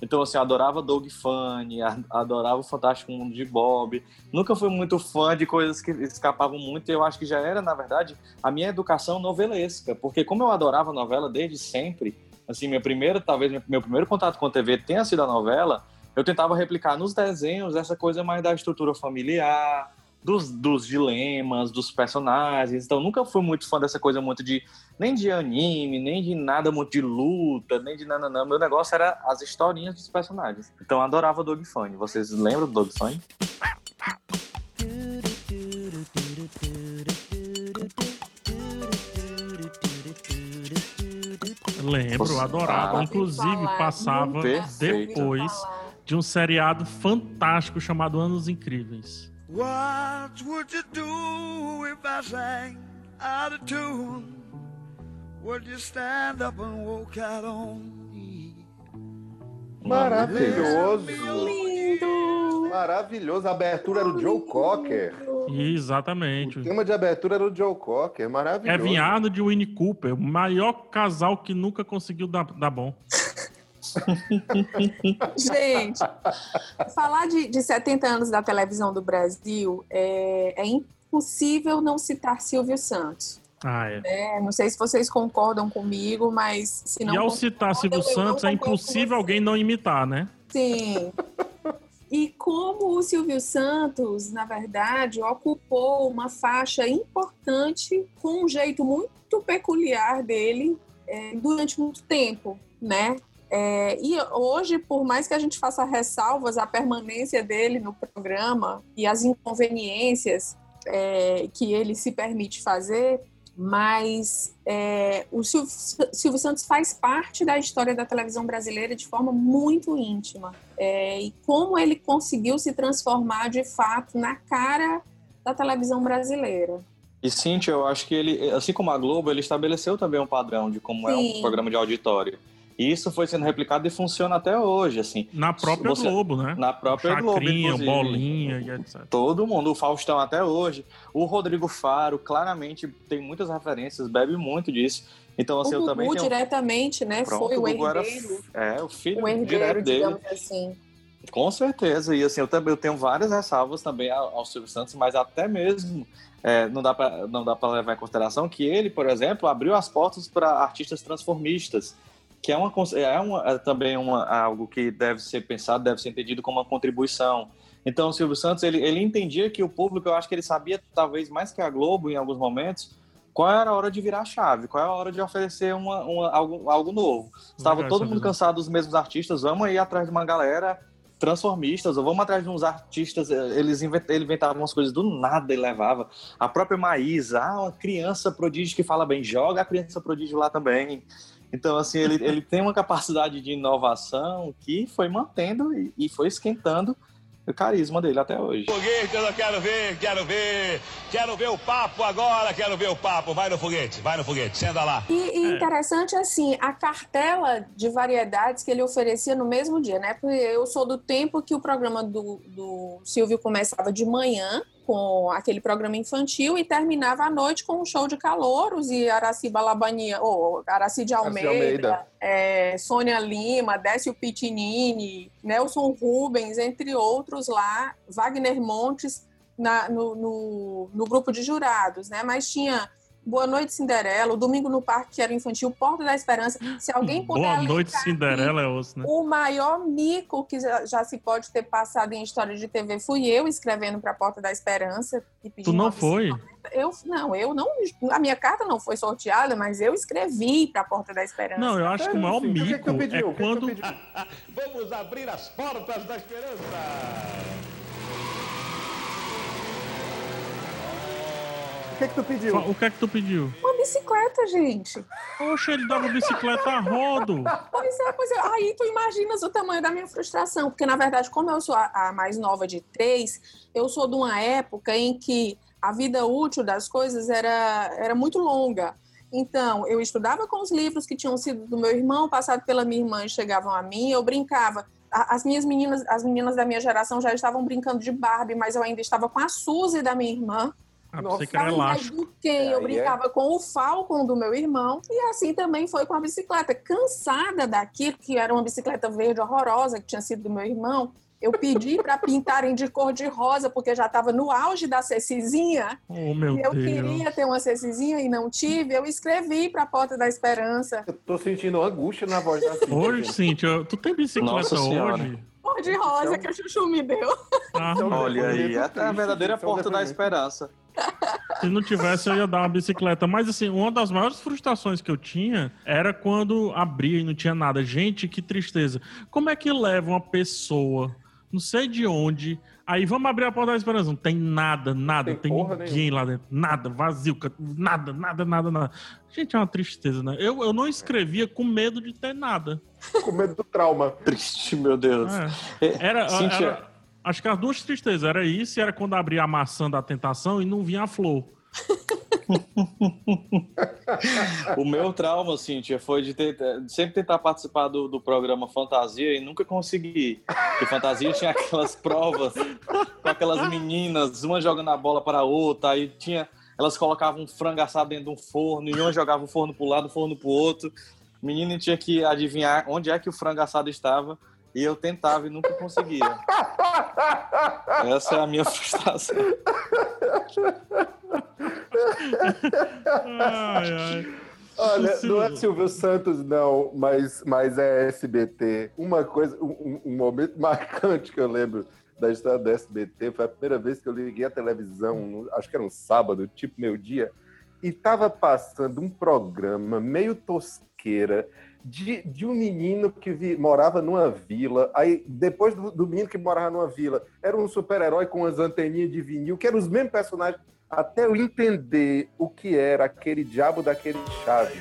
Então, assim, eu adorava Doug Funny, adorava o Fantástico Mundo de Bob. Nunca fui muito fã de coisas que escapavam muito. E eu acho que já era, na verdade, a minha educação novelesca. Porque como eu adorava novela desde sempre, assim, minha primeira, talvez meu primeiro contato com a TV tenha sido a novela, eu tentava replicar nos desenhos essa coisa mais da estrutura familiar, dos, dos dilemas, dos personagens. Então, nunca fui muito fã dessa coisa muito de nem de anime, nem de nada muito de luta, nem de nananã. Meu negócio era as historinhas dos personagens. Então, eu adorava Dog Funny. Vocês lembram do Dog Funny? Lembro, adorava. ah, Inclusive, passava depois de um seriado fantástico chamado Anos Incríveis. What would you do if I sang out of tune? Would you stand up and walk out on me? Maravilhoso. Lindo! Maravilhoso. A abertura era o Joe Cocker. Exatamente. O tema de abertura era o Joe Cocker. Maravilhoso. Kevin Arnold e Winnie Cooper, o maior casal que nunca conseguiu dar, dar bom. Gente, falar de, de 70 anos da televisão do Brasil é, é impossível não citar Silvio Santos. Ah, é. né? Não sei se vocês concordam comigo, mas se não e ao citar Silvio Santos, é impossível alguém não imitar, né? Sim. E como o Silvio Santos, na verdade, ocupou uma faixa importante com um jeito muito peculiar dele é, durante muito tempo, né? É, e hoje, por mais que a gente faça ressalvas à permanência dele no programa e às inconveniências é, que ele se permite fazer, mas é, o Silvio, Silvio Santos faz parte da história da televisão brasileira de forma muito íntima. É, e como ele conseguiu se transformar de fato na cara da televisão brasileira. E Cintia, eu acho que ele, assim como a Globo, ele estabeleceu também um padrão de como é Sim. um programa de auditório. E isso foi sendo replicado e funciona até hoje, assim. Na própria Você- Globo, né? Na própria Globo, Chacrinha, inclusive. Bolinha e etc. Todo mundo, o Faustão até hoje. O Rodrigo Faro, claramente, tem muitas referências, bebe muito disso. Então, assim, o eu Gugu também tenho... diretamente, né? Pronto, foi o era- herdeiro. É, o filho O herdeiro, direto dele. digamos assim. Com certeza. E assim, eu também eu tenho várias ressalvas também ao, ao Silvio Santos, mas até mesmo é, não dá para não dá para levar em consideração que ele, por exemplo, abriu as portas para artistas transformistas, que é uma é, uma, é também uma, algo que deve ser pensado, deve ser entendido como uma contribuição. Então, o Silvio Santos, ele, ele entendia que o público, eu acho que ele sabia, talvez mais que a Globo em alguns momentos, qual era a hora de virar a chave, qual é a hora de oferecer uma, uma- algo, algo novo. Estava Legal todo essa mundo cansado dos mesmos artistas, vamos aí atrás de uma galera transformistas, ou vamos atrás de uns artistas, eh, eles invent- ele inventava umas coisas do nada e levava. A própria Maísa, ah, uma criança prodígio que fala bem, joga a criança prodígio lá também. Então, assim, ele, ele tem uma capacidade de inovação que foi mantendo e, e foi esquentando o carisma dele até hoje. Foguete, eu quero ver, quero ver. Quero ver o papo agora, quero ver o papo. Vai no foguete, vai no foguete, senta lá. E, e interessante, assim, a cartela de variedades que ele oferecia no mesmo dia, né? Porque eu sou do tempo que o programa do, do Silvio começava de manhã, com aquele programa infantil, e terminava à noite com um show de calouros e Araci Balabania, ou Araci de Almeida, Almeida. é, Sônia Lima, Décio Pitinini, Nelson Rubens, entre outros lá, Wagner Montes na- no, no- no grupo de jurados, né? Mas tinha Boa Noite Cinderela, o Domingo no Parque, que era infantil, Porta da Esperança. Se alguém puder Boa noite, Cinderela é osso, né? o maior mico que já, já se pode ter passado em história de TV fui eu escrevendo para a Porta da Esperança. e Tu não foi? eu não, eu não. A minha carta não foi sorteada, mas eu escrevi para a Porta da Esperança. Não, eu acho que o maior Sim, o que que mico tu pediu? é O que que tu quando. pediu? Vamos abrir as portas da esperança. O que, que tu pediu? O que é que tu pediu? Uma bicicleta, gente. Poxa, ele dava bicicleta a rodo. Pois é, pois é. Aí tu imaginas o tamanho da minha frustração, porque na verdade, como eu sou a, a mais nova de três, eu sou de uma época em que a vida útil das coisas era, era muito longa. Então, eu estudava com os livros que tinham sido do meu irmão, passado pela minha irmã e chegavam a mim, eu brincava. as minhas meninas, as meninas da minha geração já estavam brincando de Barbie, mas eu ainda estava com a Suzy da minha irmã. Ah, pensei que era elástico. eu é- brincava com o Falcon do meu irmão. E assim também foi com a bicicleta. Cansada daquilo, que era uma bicicleta verde horrorosa, que tinha sido do meu irmão, eu pedi para pintarem de cor de rosa, porque já estava no auge da Cecizinha. Oh, meu e eu Deus. queria ter uma Cecizinha e não tive. Eu escrevi para a Porta da Esperança. Eu tô sentindo angústia na voz da Cíntia. Hoje, Cíntia, tu tem bicicleta Nossa Senhora. Cor de rosa que o Chuchu me deu. Ah, Olha aí, até a verdadeira é um porta da esperança. Se não tivesse, eu ia dar uma bicicleta. Mas, assim, uma das maiores frustrações que eu tinha era quando abria e não tinha nada. Gente, que tristeza. Como é que leva uma pessoa, não sei de onde, aí vamos abrir a porta da esperança? Não tem nada, nada, Tem tem, ninguém lá dentro. Nada, vazio, nada, nada, nada, nada. Gente, é uma tristeza, né? Eu, eu não escrevia com medo de ter nada. Com medo do trauma. Triste, meu Deus. É. Era, Cíntia- era- acho que as duas tristezas. Era isso e era quando abria a maçã da tentação e não vinha a flor. O meu trauma, Cíntia, foi de, ter- de sempre tentar participar do, do programa Fantasia e nunca consegui. Porque Fantasia tinha aquelas provas com aquelas meninas, uma jogando a bola para a outra, aí tinha. Elas colocavam um frango assado dentro de um forno, e uma jogava o forno para um lado, o forno para o outro. O menino tinha que adivinhar onde é que o frango assado estava, e eu tentava e nunca conseguia. Essa é a minha frustração. Ai, ai. Olha, não é Silvio Santos, não, mas, mas é SBT. Uma coisa, um, um- momento marcante que eu lembro da história do SBT foi a primeira vez que eu liguei a televisão, acho que era um sábado, tipo meu dia, e tava passando um programa meio tosqueira de, de um menino que vi- morava numa vila. Aí, depois do, do menino que morava numa vila, era um super-herói com as anteninhas de vinil, que eram os mesmos personagens. Até eu entender o que era aquele diabo daquele chave.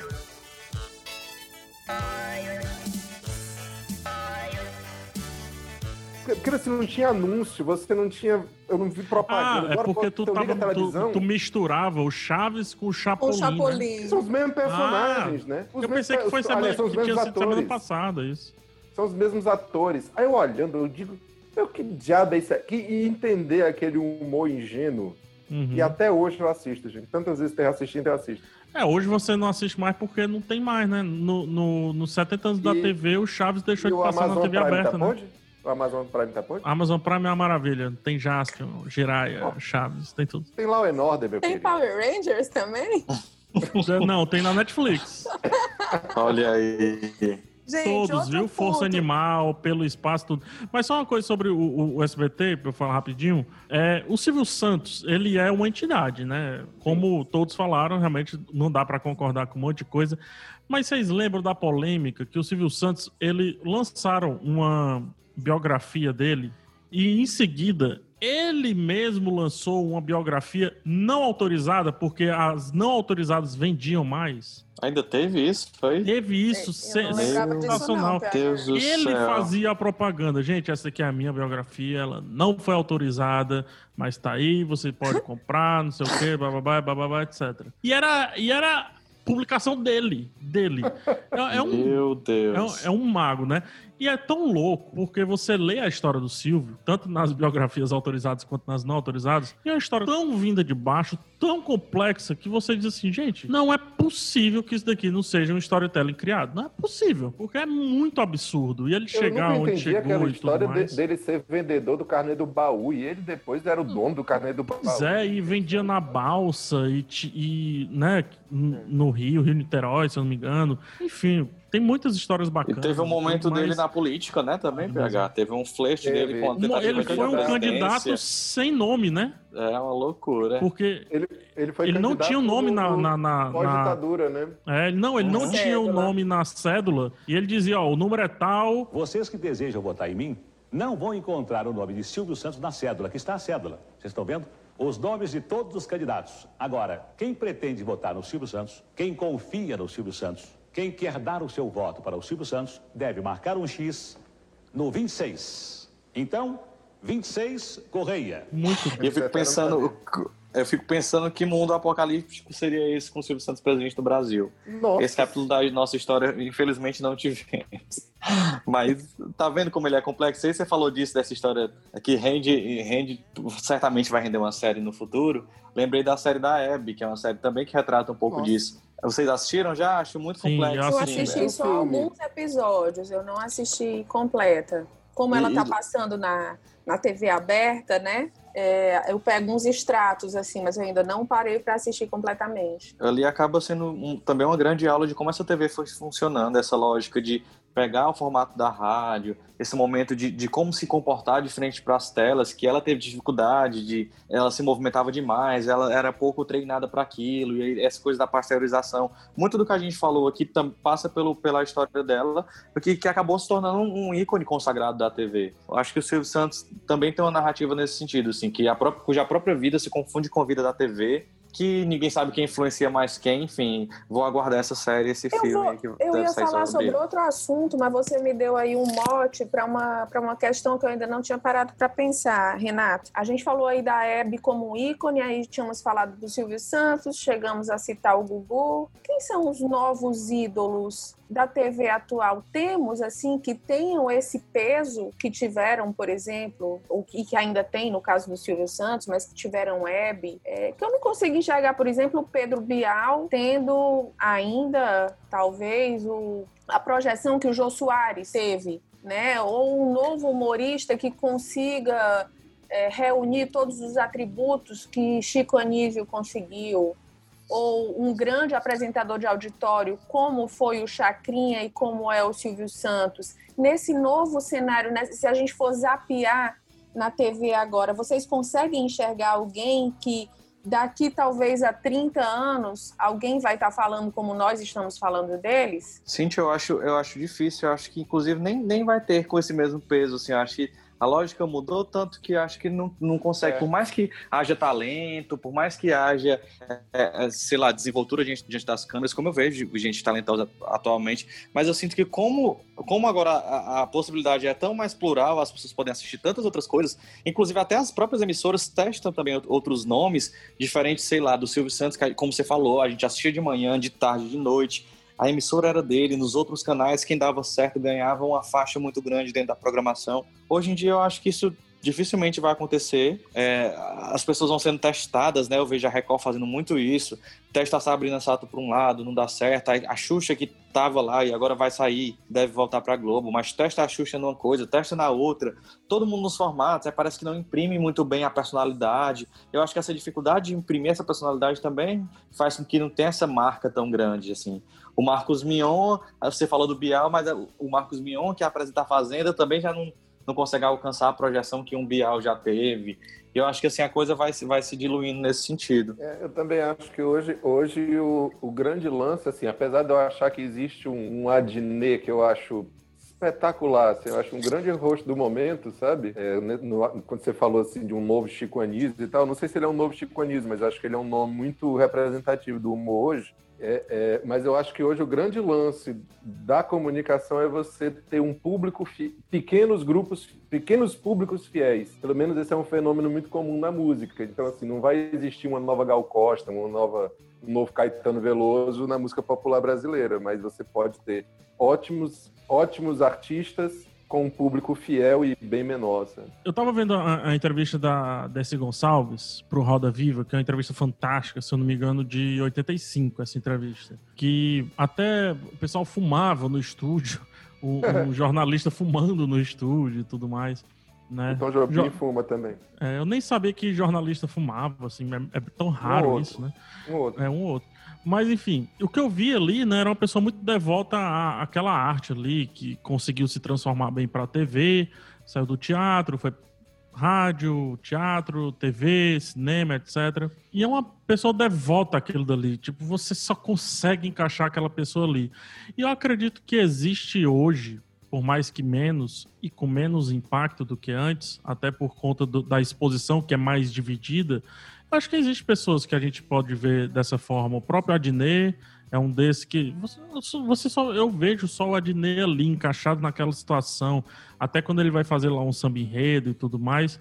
Porque porque você não tinha anúncio, você não tinha. Eu não vi Ah, propaganda. é Agora, porque quando tu, tava, tu, tu misturava o Chaves com o Chapolin. né? Chapolin. São os mesmos personagens, né? Os eu mesmos pensei que foi semana, aliás, são os que tinha mesmos sido semana atores. passada, isso. São os mesmos atores. Aí eu olhando, eu digo, meu, que diabo é isso aqui? E entender aquele humor ingênuo. Uhum. E até hoje eu assisto, gente. Tantas vezes ter assistindo, eu assisto. É, hoje você não assiste mais porque não tem mais, né? No, no, nos 70 anos da E- TV, o Chaves deixou de o passar na Amazon TV Prime aberta, tá né? pode? O Amazon Prime tá pode? Amazon Prime é uma maravilha. Tem Jaspion, Jiraya, Chaves, tem tudo. Tem Law and Order, meu Tem querido. Power Rangers também? Não, tem na Netflix. Olha aí. Gente, Todos, viu? Força ponto. Animal, pelo espaço, tudo. Mas só uma coisa sobre o, o- o SBT, pra eu falar rapidinho. É, o Silvio Santos, ele é uma entidade, né? Como todos falaram, realmente não dá pra concordar com um monte de coisa. Mas vocês lembram da polêmica que o Silvio Santos, ele lançaram uma biografia dele e em seguida ele mesmo lançou uma biografia não autorizada, porque as não autorizadas vendiam mais. Ainda teve isso? Foi? Teve isso, sensacional. Ele céu. fazia a propaganda. Gente, essa aqui é a minha biografia, ela não foi autorizada, mas tá aí, você pode comprar, não sei o quê, bababá, bababá, etc. E era, e era publicação dele, dele. É, é um, Meu é, Deus. é um mago, né? E é tão louco, porque você lê a história do Silvio, tanto nas biografias autorizadas quanto nas não autorizadas, e é uma história tão vinda de baixo, tão complexa, que você diz assim, gente, não é possível que isso daqui não seja um storytelling criado. Não é possível, porque é muito absurdo. E ele Eu chegar onde chegou aquela e história tudo de- mais. dele ser vendedor do carnê do baú e ele depois era o dono do carnê do baú. Pois é, e vendia na balsa e, e, né, no Rio, Rio Niterói, se eu não me engano. Enfim, tem muitas histórias E bacanas. teve um momento tudo dele na política, né, também, PH? Teve um flerte Teve. dele com a tentativa Ele foi um candidato sem nome, né? É uma loucura. Porque Ele, ele foi ele não tinha o nome na. no- na, na- na- Pós-ditadura, né? É, ele- não, ele não Na tinha o cédula. nome na cédula. E ele dizia, ó, o número é tal. Vocês que desejam votar em mim não vão encontrar o nome de Silvio Santos na cédula, que está a cédula. Vocês estão vendo? Os nomes de todos os candidatos. Agora, quem pretende votar no Silvio Santos, quem confia no Silvio Santos, quem quer dar o seu voto para o Silvio Santos, deve marcar um X no 26. Então, 26, Correia. Muito E eu fico pensando, Eu fico pensando que mundo apocalíptico seria esse com o Silvio Santos presidente do Brasil. Nossa. Esse capítulo da nossa história, infelizmente, não tivemos. Mas tá vendo como ele é complexo? Aí você falou disso, dessa história que rende, rende, certamente vai render uma série no futuro. Lembrei da série da Abby, que é uma série também que retrata um pouco Nossa. disso. Vocês assistiram já? Acho muito Sim, complexo. eu Eu assim, assisti né? só alguns episódios, eu não assisti completa. Como ela E- tá passando na, na TV aberta, né? É, eu pego uns extratos, assim, mas eu ainda não parei para assistir completamente. ali acaba sendo um- também uma grande aula de como essa TV foi funcionando, essa lógica de pegar o formato da rádio, esse momento de, de como se comportar de frente para as telas, que ela teve dificuldade, de ela se movimentava demais, ela era pouco treinada para aquilo, e essa coisa da pasteurização. Muito do que a gente falou aqui tam- passa pelo, pela história dela, porque que acabou se tornando um, um ícone consagrado da TV. Eu acho que o Silvio Santos também tem uma narrativa nesse sentido, assim, que a própria, cuja própria vida se confunde com a vida da TV, que ninguém sabe quem influencia mais quem, enfim, vou aguardar essa série, esse Eu, filme vou- eu ia falar sobre ele. outro assunto, mas você me deu aí um mote para uma, pra uma questão que eu ainda não tinha parado para pensar, Renato. A gente falou aí da Hebe como ícone, aí tínhamos falado do Silvio Santos, chegamos a citar o Gugu. Quem são os novos ídolos da TV atual? Temos, assim, que tenham esse peso que tiveram, por exemplo, ou que, que ainda tem no caso do Silvio Santos, mas que tiveram Hebe, é, que eu não consigo enxergar, por exemplo, o Pedro Bial tendo ainda, talvez, o, a projeção que o Jô Soares teve, né? Ou um novo humorista que consiga é, reunir todos os atributos que Chico Anísio conseguiu, ou um grande apresentador de auditório, como foi o Chacrinha e como é o Silvio Santos. Nesse novo cenário, né, se a gente for zapear na TV agora, vocês conseguem enxergar alguém que daqui talvez a 30 anos alguém vai estar falando como nós estamos falando deles? Cintia, eu acho, eu acho difícil, eu acho que inclusive nem, nem vai ter com esse mesmo peso, assim, eu acho que a lógica mudou tanto que acho que não, não consegue, É. por mais que haja talento, por mais que haja, é, é, sei lá, desenvoltura diante, diante das câmeras, como eu vejo gente talentosa atualmente, mas eu sinto que como, como agora a, a possibilidade é tão mais plural, as pessoas podem assistir tantas outras coisas, inclusive até as próprias emissoras testam também out- outros nomes, diferentes, sei lá, do Silvio Santos, que, como você falou, a gente assistia de manhã, de tarde, de noite, a emissora era dele, nos outros canais, quem dava certo ganhava uma faixa muito grande dentro da programação. Hoje em dia, eu acho que isso dificilmente vai acontecer. É, as pessoas vão sendo testadas, né? Eu vejo a Record fazendo muito isso. Testa a Sabrina Sato por um lado, não dá certo. A Xuxa que tava lá e agora vai sair, deve voltar pra Globo, mas testa a Xuxa numa coisa, testa na outra. Todo mundo nos formatos, aí parece que não imprime muito bem a personalidade. Eu acho que essa dificuldade de imprimir essa personalidade também faz com que não tenha essa marca tão grande, assim. O Marcos Mion, você falou do Bial, mas o Marcos Mion, que apresenta a Fazenda, também já não, não consegue alcançar a projeção que um Bial já teve. Eu acho que assim a coisa vai, vai se diluindo nesse sentido. É, eu também acho que hoje, hoje o, o grande lance, assim, apesar de eu achar que existe um, um Adnet que eu acho espetacular, assim, eu acho um grande rosto do momento, sabe? É, né, no- quando você falou assim de um novo Chico Anísio e tal, não sei se ele é um novo Chico Anísio, mas acho que ele é um nome muito representativo do humor hoje. É, é, mas eu acho que hoje o grande lance da comunicação é você ter um público, fi- pequenos grupos, pequenos públicos fiéis. Pelo menos esse é um fenômeno muito comum na música. Então, assim, não vai existir uma nova Gal Costa, uma nova, um novo Caetano Veloso na música popular brasileira, mas você pode ter ótimos, ótimos artistas com um público fiel e bem menor. sabe? Eu tava vendo a, a entrevista da Desi Gonçalves pro Roda Viva, que é uma entrevista fantástica, se eu não me engano, de 85, essa entrevista. Que até o pessoal fumava no estúdio, o, o jornalista fumando no estúdio e tudo mais. Né? Então Jobim Jo- fuma também. É, eu nem sabia que jornalista fumava, assim, é, é tão raro outro. isso, né? Um outro. É um outro. Mas, enfim, o que eu vi ali, né, era uma pessoa muito devota à, àquela arte ali, que conseguiu se transformar bem pra TV, saiu do teatro, foi rádio, teatro, TV, cinema, etc. E é uma pessoa devota àquilo dali. Tipo, você só consegue encaixar aquela pessoa ali. E eu acredito que existe hoje, por mais que menos, e com menos impacto do que antes, até por conta do- da exposição que é mais dividida, acho que existe pessoas que a gente pode ver dessa forma. O próprio Adnet é um desses que você, você só eu vejo só o Adnet ali encaixado naquela situação, até quando ele vai fazer lá um samba enredo e tudo mais.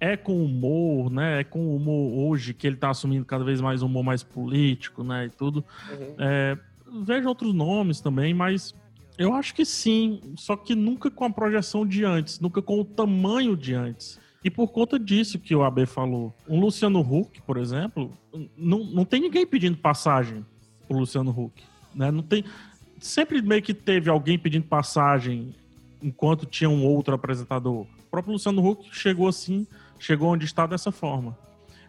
é com humor, né? É com humor hoje que ele tá assumindo cada vez mais um humor mais político, né? E tudo. Uhum. É, vejo outros nomes também, mas eu acho que sim. Só que nunca com a projeção de antes, nunca com o tamanho de antes. E por conta disso que o AB falou. Um Luciano Huck, por exemplo, não, não tem ninguém pedindo passagem pro Luciano Huck. Né? Não tem. Sempre meio que teve alguém pedindo passagem enquanto tinha um outro apresentador. O próprio Luciano Huck chegou assim, chegou onde está dessa forma.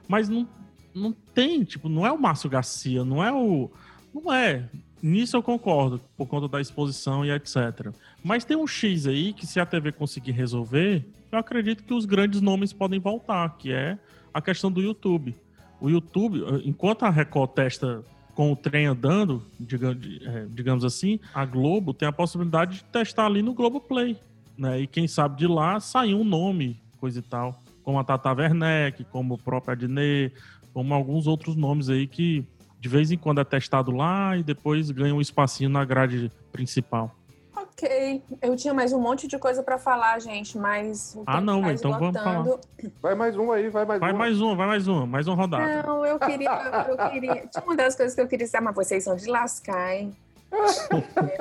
Mas não, não tem, tipo, não é o Márcio Garcia, não é o. Não é. Nisso eu concordo, por conta da exposição e etc. Mas tem um X aí que, se a TV conseguir resolver, eu acredito que os grandes nomes podem voltar, que é a questão do YouTube. O YouTube, enquanto a Record testa com o trem andando, é, digamos assim, a Globo tem a possibilidade de testar ali no Globoplay. Né? E quem sabe de lá sair um nome, coisa e tal. Como a Tata Werneck, como o próprio Adnet, como alguns outros nomes aí que de vez em quando é testado lá e depois ganha um espacinho na grade principal. Ok, eu tinha mais um monte de coisa pra falar, gente, mas. o Ah, não, tá então vamos esgotando. Vai mais um aí, vai mais Vai um. mais uma, vai mais uma, mais uma rodada. Não, eu queria, eu queria. Tinha uma das coisas que eu queria dizer, mas vocês são de lascar, hein?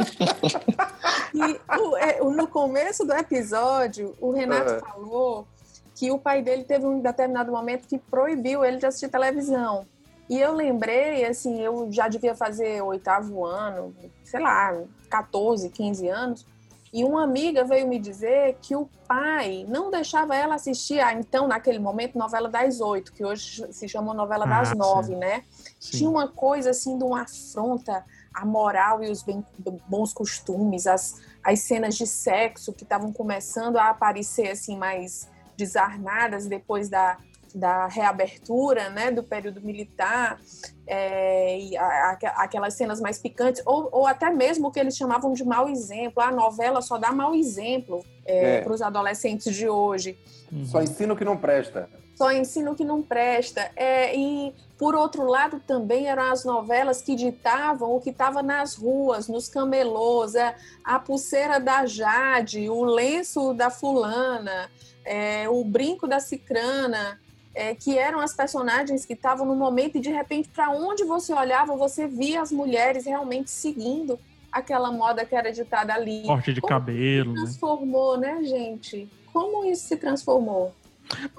E o- é, o- no começo do episódio, o Renato É. falou que o pai dele teve um determinado momento que proibiu ele de assistir televisão. E eu lembrei, assim, eu já devia fazer oitavo ano, sei lá, 14, 15 anos, e uma amiga veio me dizer que o pai não deixava ela assistir, ah, então, naquele momento, novela das oito, que hoje se chama novela Ah, das nove, sim. né? Sim. Tinha uma coisa, assim, de uma afronta à moral e os bem- bons costumes, as, as cenas de sexo que estavam começando a aparecer, assim, mais desarnadas depois da, da reabertura, né, do período militar, é, e a- a- aquelas cenas mais picantes, ou, ou até mesmo o que eles chamavam de mau exemplo. A novela só dá mau exemplo É. para os adolescentes de hoje. Só ensino que não presta. Só ensino que não presta. É, e, por outro lado, também eram as novelas que ditavam o que estava nas ruas, nos camelôs, é, a pulseira da Jade, o lenço da fulana, é, o brinco da cicrana, é, que eram as personagens que estavam no momento e, de repente, para onde você olhava, você via as mulheres realmente seguindo aquela moda que era ditada ali. Corte de Como cabelo, né? transformou, né, gente? Como isso se transformou?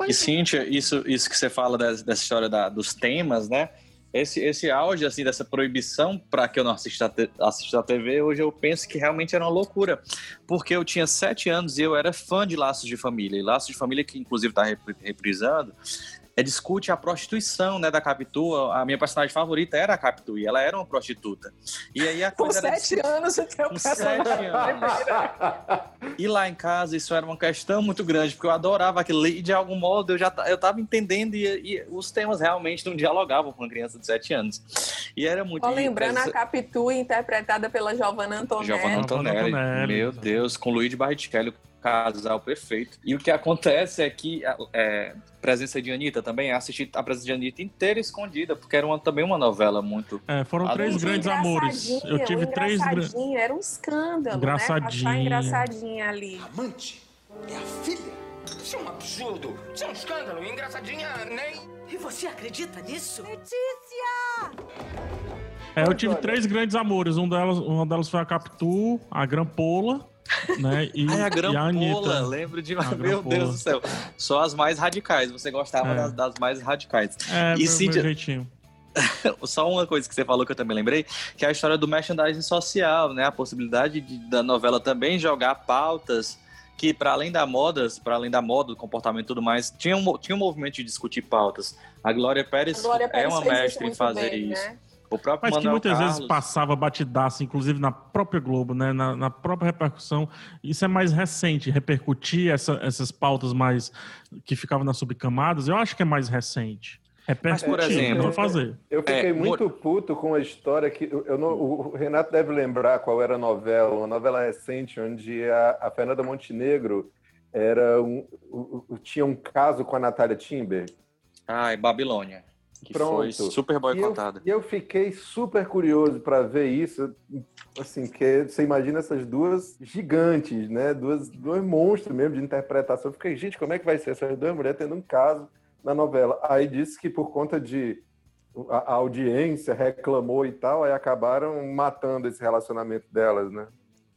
E Cíntia, isso, isso que você fala des- dessa história da- dos temas, né? Esse, esse auge, assim, dessa proibição para que eu não assista assista a TV, hoje eu penso que realmente era uma loucura. Porque eu tinha sete anos e eu era fã de Laços de Família. E Laços de Família, que inclusive está reprisando, é, discute a prostituição, né, da Capitu. A minha personagem favorita era a Capitu e ela era uma prostituta. E aí a Com coisa era sete anos, o teu Com sete personagem. E lá em casa isso era uma questão muito grande, porque eu adorava aquilo e de algum modo eu já eu tava entendendo e, e os temas realmente não dialogavam com uma criança de 7 anos. E era muito... Ó, e- lembrando a Capitu, interpretada pela Giovanna Antonelli. Giovanna Antonelli, Antonelli, meu Deus, com Luiz Barrichello, o casal perfeito. E o que acontece é que a é, presença de Anitta também, assisti a presença de Anitta inteira escondida, porque era uma- também uma novela muito... É, foram três adulta. grandes amores. Eu tive três grandes. Era um escândalo, Engraçadinha. né? Engraçadinha ali. Amante? É a filha? Isso é um absurdo. Isso é um escândalo. Engraçadinha nem... E você acredita nisso? Letícia! É, eu tive três grandes amores. Um delas, uma delas foi a Capitu, a Grampola, né? E, Ai, a e a Grampola, lembro de. A Meu Grampola. Deus do céu. Só as mais radicais. Você gostava É. das, das mais radicais. É, e jeitinho. só uma coisa que você falou que eu também lembrei, que é a história do merchandising social, né? A possibilidade de- da novela também jogar pautas que, para além da moda, para além da moda, do comportamento e tudo mais, tinha um, tinha um movimento de discutir pautas. A Glória Pérez, A Glória é Pérez uma fez isso mestre em fazer bem, isso. né? O próprio Mas que Manuel muitas Carlos, vezes passava batidaço, inclusive na própria Globo, né? Na, na própria repercussão. Isso é mais recente, repercutir essa- essas pautas mais que ficavam nas subcamadas, eu acho que é mais recente. Repercutir, por exemplo, não fazer. Eu fiquei É, muito puto com a história que eu eu não, o Renato deve lembrar qual era a novela, uma novela recente onde a, a Fernanda Montenegro era um, tinha um caso com a Natália Timber. Ai, Babilônia. Que foi Pronto. super E eu, boicotada. e eu fiquei super curioso para ver isso. assim, que você imagina essas duas gigantes, né? Duas, dois monstros mesmo de interpretação. Eu fiquei, gente, como é que vai ser essas duas mulheres tendo um caso na novela? Aí disse que por conta de a, a audiência reclamou e tal, aí acabaram matando esse relacionamento delas, né?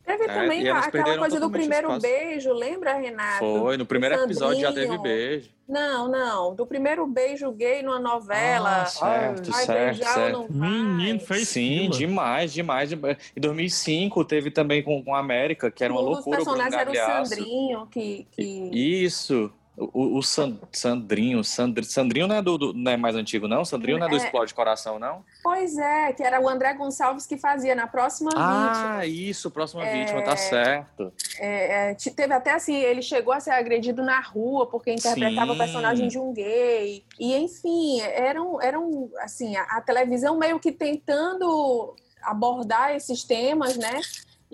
Teve É, também elas aquela coisa do primeiro espaço. beijo, lembra, Renato? Foi, no primeiro Do episódio já teve Sandrinho. beijo. Não, não. Do primeiro beijo gay numa novela. Ah, certo, vai certo, beijar certo. ou não vai? Menino, fez Sim, fila. demais, demais. Em 2005 teve também com, com a América, que era uma Um dos loucura. o Bruno personagens era o. Sandrinho, que, que... Isso. O, o San- Sandrinho, Sandri- Sandrinho não é, do, do- não é mais antigo, não? Sandrinho não é do É. Explode Coração, não? Pois é, que era o André Gonçalves que fazia na próxima vítima. Ah, isso, próxima É. vítima, tá certo. É, é, te- teve até assim, ele chegou a ser agredido na rua porque interpretava o Sim. personagem de um gay. E enfim, eram, eram assim, a, a televisão meio que tentando abordar esses temas, né?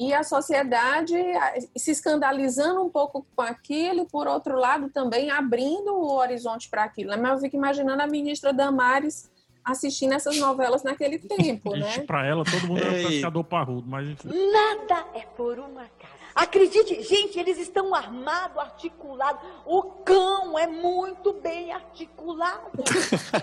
E a sociedade se escandalizando um pouco com aquilo, e por outro lado também abrindo o horizonte para aquilo. né? Mas eu fico imaginando a ministra Damares assistindo essas novelas naquele tempo, né? Pra ela, todo mundo era Ei. pescador parrudo, mas enfim. Nada é por uma cara. Acredite, gente, eles estão armados, articulados. O cão é muito bem articulado.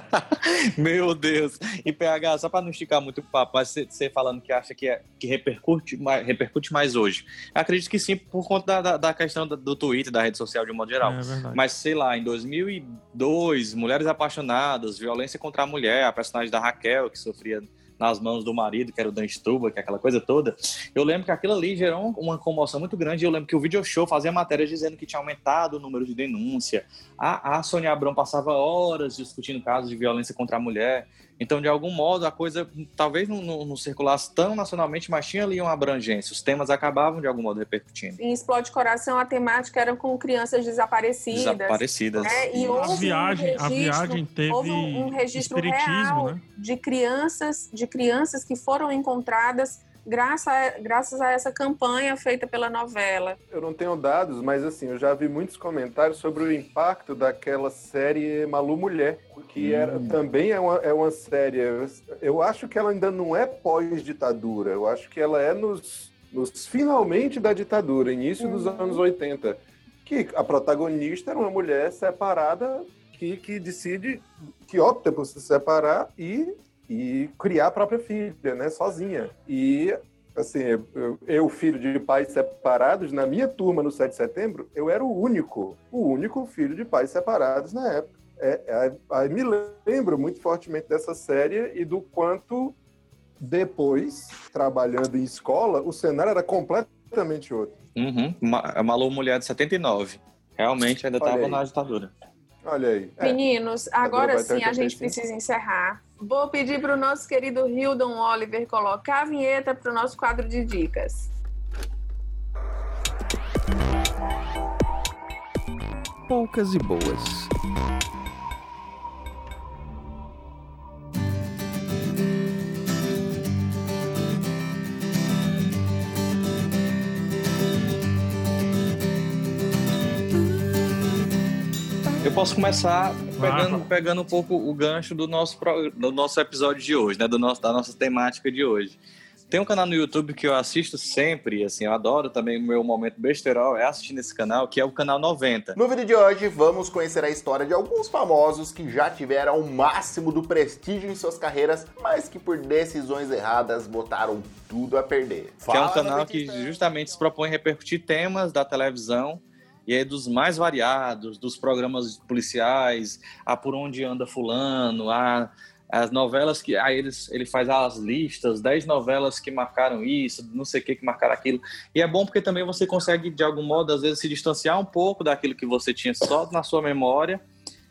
Meu Deus. E PH, só para não esticar muito o papo, mas você, falando que acha que, é, que repercute, mais, repercute mais hoje. Acredito que sim, por conta da, da, questão do, do Twitter, da rede social de um modo geral. É. Mas sei lá, em 2002, Mulheres Apaixonadas, Violência contra a Mulher, a personagem da Raquel, que sofria nas mãos do marido, que era o Dan Struba, que é aquela coisa toda. Eu lembro que aquilo ali gerou uma comoção muito grande. Eu lembro que o Video Show fazia matérias dizendo que tinha aumentado o número de denúncia. A, a Sônia Abrão passava horas discutindo casos de violência contra a mulher. Então, de algum modo, a coisa talvez não, não, não circulasse tão nacionalmente, mas tinha ali uma abrangência. Os temas acabavam, de algum modo, repercutindo. Em Explode Coração, a temática era com crianças desaparecidas. Desaparecidas. né? E houve A viagem- um a registro, viagem teve houve um, um registro real né? de crianças, de crianças que foram encontradas graças a, graças a essa campanha feita pela novela. Eu não tenho dados, mas assim, eu já vi muitos comentários sobre o impacto daquela série Malu Mulher, que era, também é uma, é uma série. Eu acho que ela ainda não é pós-ditadura, eu acho que ela é nos, nos finalmente da ditadura, início dos anos 80. Que a protagonista era uma mulher separada que, que decide, que opta por se separar e e criar a própria filha, né, sozinha. E assim, eu, eu, filho de pais separados, na minha turma no 7 de setembro, eu era o único, o único filho de pais separados na época. É, é, aí me lembro muito fortemente dessa série e do quanto depois, trabalhando em escola, o cenário era completamente outro. Uhum. Malu Mulher de 79. Realmente ainda estava na ditadura. Olha aí. É. Meninos, agora sim a gente 85. precisa encerrar. Vou pedir para o nosso querido Hildon Oliver colocar a vinheta para o nosso quadro de dicas. Poucas e boas. Eu posso começar pegando, pegando um pouco o gancho do nosso, do nosso episódio de hoje, né? Do nosso, da nossa temática de hoje. Tem um canal no YouTube que eu assisto sempre, assim, eu adoro também o meu momento besterol, é assistir nesse canal, que é o canal 90. No vídeo de hoje, vamos conhecer a história de alguns famosos que já tiveram o máximo do prestígio em suas carreiras, mas que por decisões erradas botaram tudo a perder. que é um Fala, canal que justamente se propõe a repercutir temas da televisão e aí dos mais variados, dos programas policiais, a por onde anda fulano, a as novelas que aí eles, ele faz as listas, 10 novelas que marcaram isso, não sei o que que marcaram aquilo. E é bom porque também você consegue de algum modo às vezes se distanciar um pouco daquilo que você tinha só na sua memória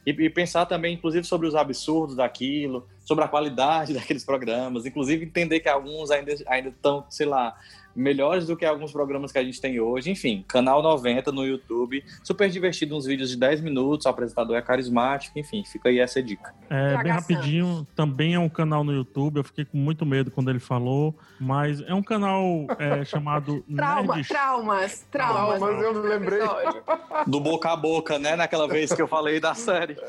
e, e pensar também, inclusive, sobre os absurdos daquilo, sobre a qualidade daqueles programas, inclusive entender que alguns ainda ainda estão, sei lá, melhores do que alguns programas que a gente tem hoje. Enfim, canal 90 no YouTube, super divertido, uns vídeos de 10 minutos, o apresentador é carismático, enfim, fica aí essa dica. É, bem rapidinho, também é um canal no YouTube. Eu fiquei com muito medo quando ele falou, mas é um canal é, chamado Trauma, Nerd traumas, traumas. Traumas, eu me lembrei. Do boca a boca, né? Naquela vez que eu falei da série.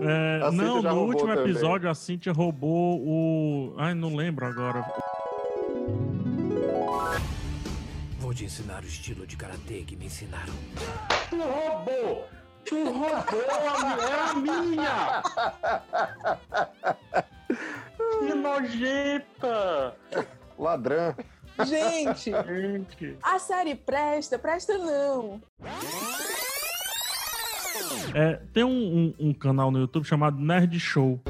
É, não, no último também. episódio a Cintia roubou o. Ai, não lembro agora. Te ensinar o estilo de karatê que me ensinaram. Tu roubou! Tu roubou a minha! Que nojenta! Ladrão. Gente, a série presta, presta não. É, tem um, um- um canal no YouTube chamado Nerd Show.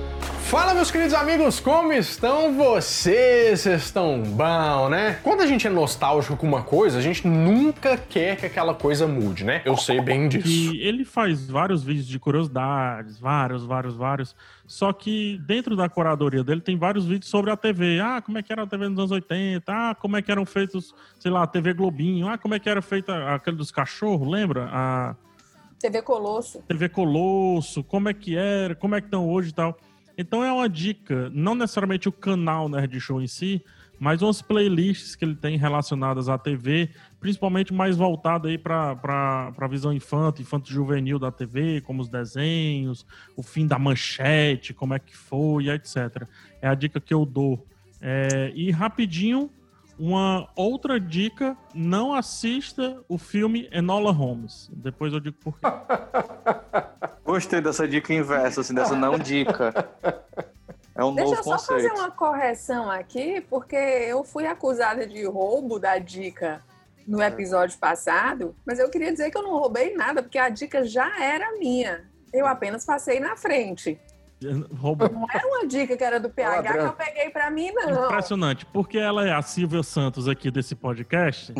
Fala, meus queridos amigos, como estão vocês? Vocês estão bom, né? Quando a gente é nostálgico com uma coisa, a gente nunca quer que aquela coisa mude, né? Eu sei bem disso. E ele faz vários vídeos de curiosidades, vários, vários, vários. Só que dentro da curadoria dele tem vários vídeos sobre a TV. Ah, como é que era a TV nos anos 80? Ah, como é que eram feitos, sei lá, a TV Globinho. Ah, como é que era feita aquele dos cachorros, lembra? A TV Colosso. TV Colosso, como é que era, como é que estão hoje e tal. Então é uma dica, não necessariamente o canal Nerd Show em si, mas umas playlists que ele tem relacionadas à TV, principalmente mais voltada aí para a visão infanto, infanto juvenil da TV, como os desenhos, o fim da manchete, como é que foi, etc. É a dica que eu dou. É, e rapidinho, uma outra dica, não assista o filme Enola Holmes. Depois eu digo por quê. Gostei dessa dica inversa, assim, dessa não dica. É um Deixa novo eu só conceito. fazer uma correção aqui, porque eu fui acusada de roubo da dica no episódio passado, mas eu queria dizer que eu não roubei nada, porque a dica já era minha. Eu apenas passei na frente. Não era uma dica que era do PH que eu peguei pra mim, não. Impressionante, porque ela é a Silvia Santos aqui desse podcast,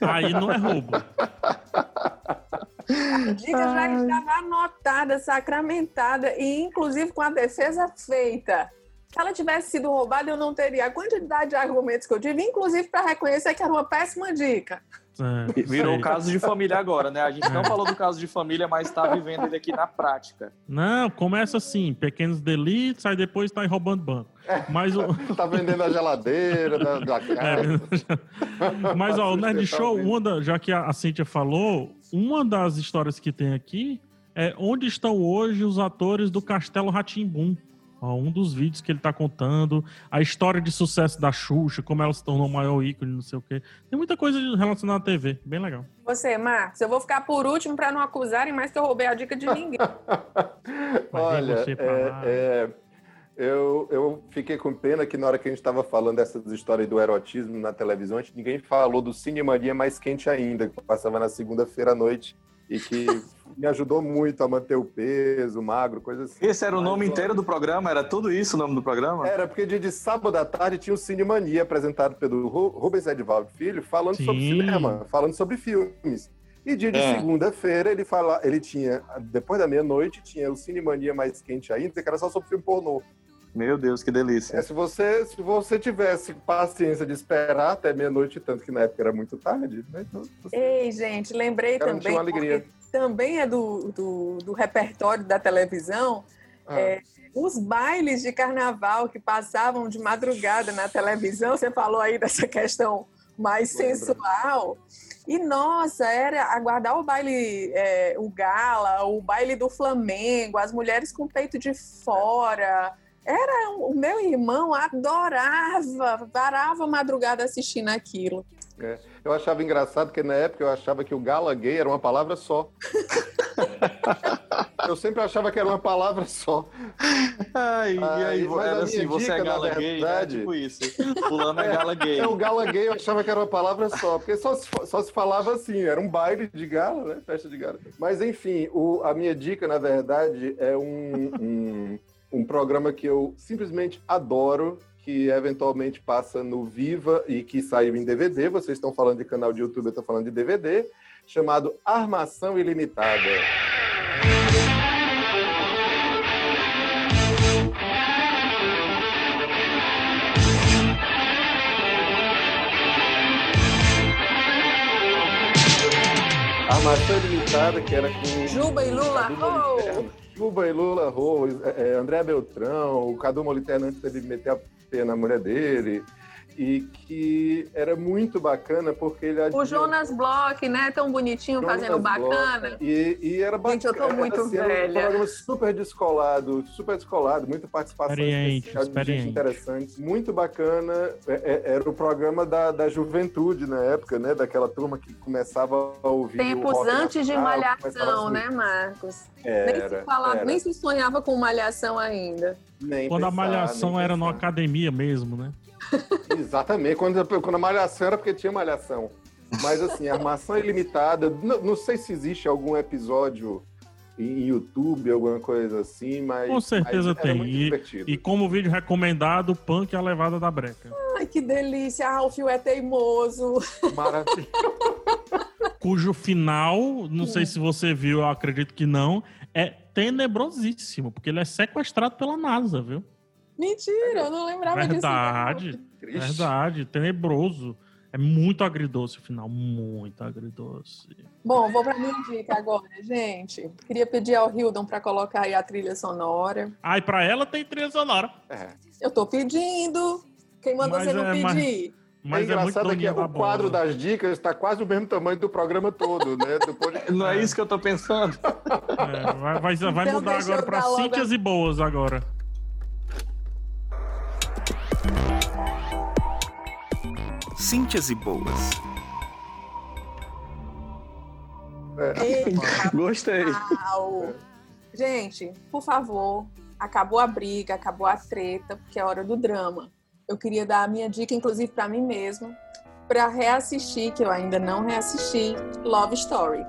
aí não é roubo. A dica já estava anotada, sacramentada e, inclusive, com a defesa feita. Se ela tivesse sido roubada, eu não teria a quantidade de argumentos que eu tive, inclusive para reconhecer que era uma péssima dica. É, Virou sei. caso de família agora, né? A gente não falou do caso de família, mas tá vivendo ele aqui na prática. Não, começa assim, pequenos delitos, aí depois tá aí roubando banco. Mas o... Tá vendendo a geladeira da, da casa. É, Mas ó, o Nerd Show, uma da- já que a a Cíntia falou, uma das histórias que tem aqui é onde estão hoje os atores do Castelo Ratimbum. Um dos vídeos que ele tá contando, a história de sucesso da Xuxa, como ela se tornou o maior ícone, não sei o quê. Tem muita coisa relacionada à TV, bem legal. Você, Marcos, eu vou ficar por último para não acusarem mais que eu roubei a dica de ninguém. Olha, é, é, eu, eu fiquei com pena que na hora que a gente estava falando dessas histórias do erotismo na televisão, a gente- ninguém falou do Cine Mania Mais Quente Ainda, que passava na segunda-feira à noite e que me ajudou muito a manter o peso, magro, coisa assim. Esse era o nome inteiro do programa? Era tudo isso o nome do programa? Era, porque dia de sábado à tarde tinha o Cine Mania apresentado pelo Ru- Rubens Edvaldo Filho, falando sobre Sim. cinema, falando sobre filmes. E dia de É. segunda-feira ele fala, ele tinha, depois da meia-noite, tinha o Cine Mania mais quente ainda, que era só sobre filme pornô. Meu Deus, que delícia. É, se você se você tivesse paciência de esperar até meia-noite, tanto que na época era muito tarde, né? Então, você Ei, gente, lembrei garantiu também, uma alegria. porque também é do, do, do repertório da televisão, Ah. é, os bailes de carnaval que passavam de madrugada na televisão, você falou aí dessa questão mais sensual. E nossa, era aguardar o baile, é, o gala, o baile do Flamengo, as mulheres com o peito de fora. Era o meu irmão adorava, varava a madrugada assistindo aquilo. É, eu achava engraçado que na época eu achava que o gala gay era uma palavra só. eu sempre achava que era uma palavra só. Ai, e aí, mas a era minha assim, você dica, é na gala gay, né? verdade- Tipo isso. Fulano é gala gay. É, o gala gay eu achava que era uma palavra só, porque só se, só se falava assim, era um baile de gala, né? Festa de gala. Mas enfim, o- a minha dica, na verdade, é um, um, um programa que eu simplesmente adoro, que eventualmente passa no Viva e que saiu em DVD. Vocês estão falando de canal de YouTube, eu estou falando de DVD, chamado Armação Ilimitada. Armação Ilimitada, que era com. Juba e Lula, oh! Juba e Lula, Rô, é, é, André Beltrão, o Cadu Moliterno antes dele meter a pena na mulher dele. E que era muito bacana porque ele O Jonas Bloch, né? Tão bonitinho, Jonas fazendo bacana. Bloch, E, e era bacana. Gente, eu tô muito assim, Era um velha. programa super descolado, super descolado, muita participação Experiente, especial de gente experiente. interessante. Muito bacana. É- é- Era o programa da, da juventude na época, né? Daquela turma que começava a ouvir. o Tempos rock antes de malhação, a- né, Marcos? nem, Era, se falava, era. nem se sonhava com malhação ainda. Nem Quando a pensar, malhação nem era numa academia mesmo, né? Exatamente, quando, quando a malhação era porque tinha malhação. Mas assim, a armação ilimitada, não, não sei se existe algum episódio em YouTube, alguma coisa assim, mas. Com certeza tem. muito E, divertido. e como vídeo recomendado, Punk é a levada da breca. Ai, que delícia, Alfio é teimoso. Maravilha. Cujo final, não sei se você viu, eu acredito que não, é tenebrosíssimo, porque ele é sequestrado pela NASA, viu? Mentira, eu não lembrava Verdade, disso. verdade, tenebroso. É muito agridoce o final, muito agridoce. Bom, vou pra minha dica agora, gente. Queria pedir ao Hildon pra colocar aí a trilha sonora. Ah, e pra ela tem trilha sonora. Eu tô pedindo. Quem mandou Mas você não é, mas- pedir? Mas é é muito engraçado que doninha da o quadro bola. das dicas está quase do mesmo tamanho do programa todo, né? Podcast. Não é isso que eu tô pensando. É, vai vai, vai Então mudar agora dar logo a- Cíntias e Boas agora. Cíntias e Boas. Eita, Gostei. Gente, por favor, acabou a briga, acabou a treta, porque é hora do drama. Eu queria dar a minha dica, inclusive para mim mesmo, para reassistir, que eu ainda não reassisti, Love Story.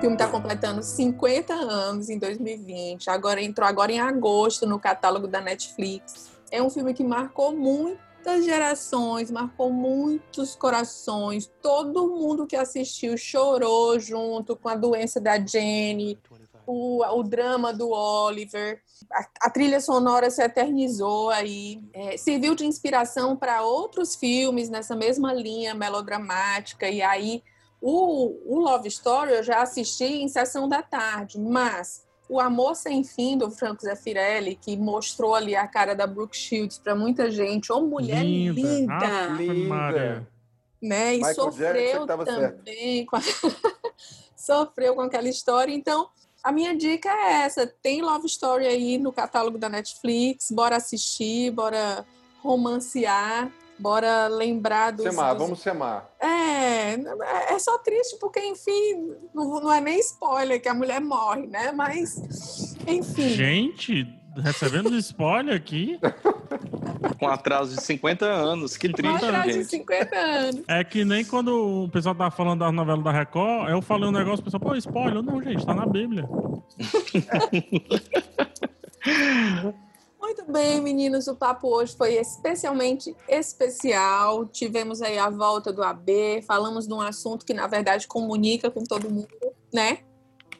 O filme está completando 50 anos em 2020. Agora entrou agora em agosto no catálogo da Netflix. É um filme que marcou muitas gerações, marcou muitos corações. Todo mundo que assistiu chorou junto com a doença da Jenny, o, o drama do Oliver. A, a trilha sonora se eternizou aí, é, serviu de inspiração para outros filmes nessa mesma linha melodramática. E aí o, o Love Story eu já assisti em sessão da tarde, mas o Amor Sem Fim do Franco Zeffirelli, que mostrou ali a cara da Brooke Shields para muita gente, ô mulher Linda. linda, Maria. né? E Michael Jackson sofreu certo. também com a... sofreu com aquela história. Então, a minha dica é essa: tem Love Story aí no catálogo da Netflix, bora assistir, bora romancear, bora lembrar dos. Semar, dos- vamos semar. É, é só triste porque, enfim, não, não é nem spoiler que a mulher morre, né? Mas, enfim. Gente, recebendo spoiler aqui. Com atraso de 50 anos. Que Um triste, atraso de gente. 50 anos. É que nem quando o pessoal tava falando da novela da Record, eu falei um negócio, o pessoal, pô, spoiler. Não, gente, tá na Bíblia. Muito bem, meninos, o papo hoje foi especialmente especial. Tivemos aí a volta do AB, falamos de um assunto que, na verdade, comunica com todo mundo, né?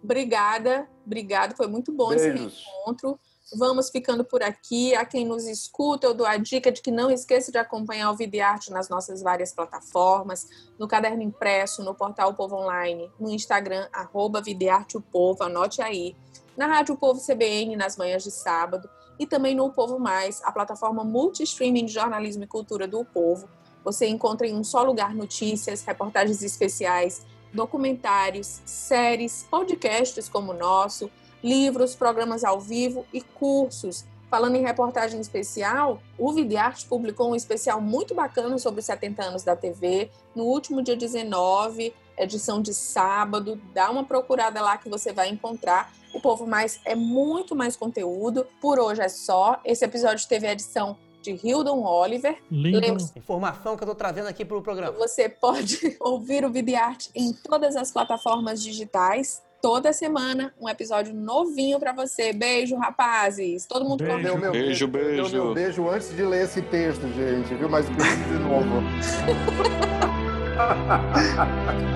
Obrigada, obrigada, foi muito bom esse Beijos. reencontro. Vamos ficando por aqui. A quem nos escuta, eu dou a dica de que não esqueça de acompanhar o Videarte nas nossas várias plataformas, no Caderno Impresso, no portal Povo Online, no Instagram, arroba Videarte o Povo, anote aí. Na Rádio Povo CBN, nas manhãs de sábado, e também no O Povo Mais, a plataforma multi-streaming de jornalismo e cultura do O Povo. Você encontra em um só lugar notícias, reportagens especiais, documentários, séries, podcasts como o nosso, livros, programas ao vivo e cursos. Falando em reportagem especial, o Videarte publicou um especial muito bacana sobre os 70 anos da TV, no último dia 19, edição de sábado. Dá uma procurada lá que você vai encontrar. O Povo Mais é muito mais conteúdo. Por hoje é só. Esse episódio teve a edição de Hildon Oliver. Lembra- Informação que eu tô trazendo aqui pro programa. você pode ouvir o Videarte em todas as plataformas digitais. Toda semana, um episódio novinho pra você. Beijo, rapazes. Todo mundo Deu comenta. meu Beijo, deu beijo. meu beijo antes de ler esse texto, gente, viu? Mas beijo de novo.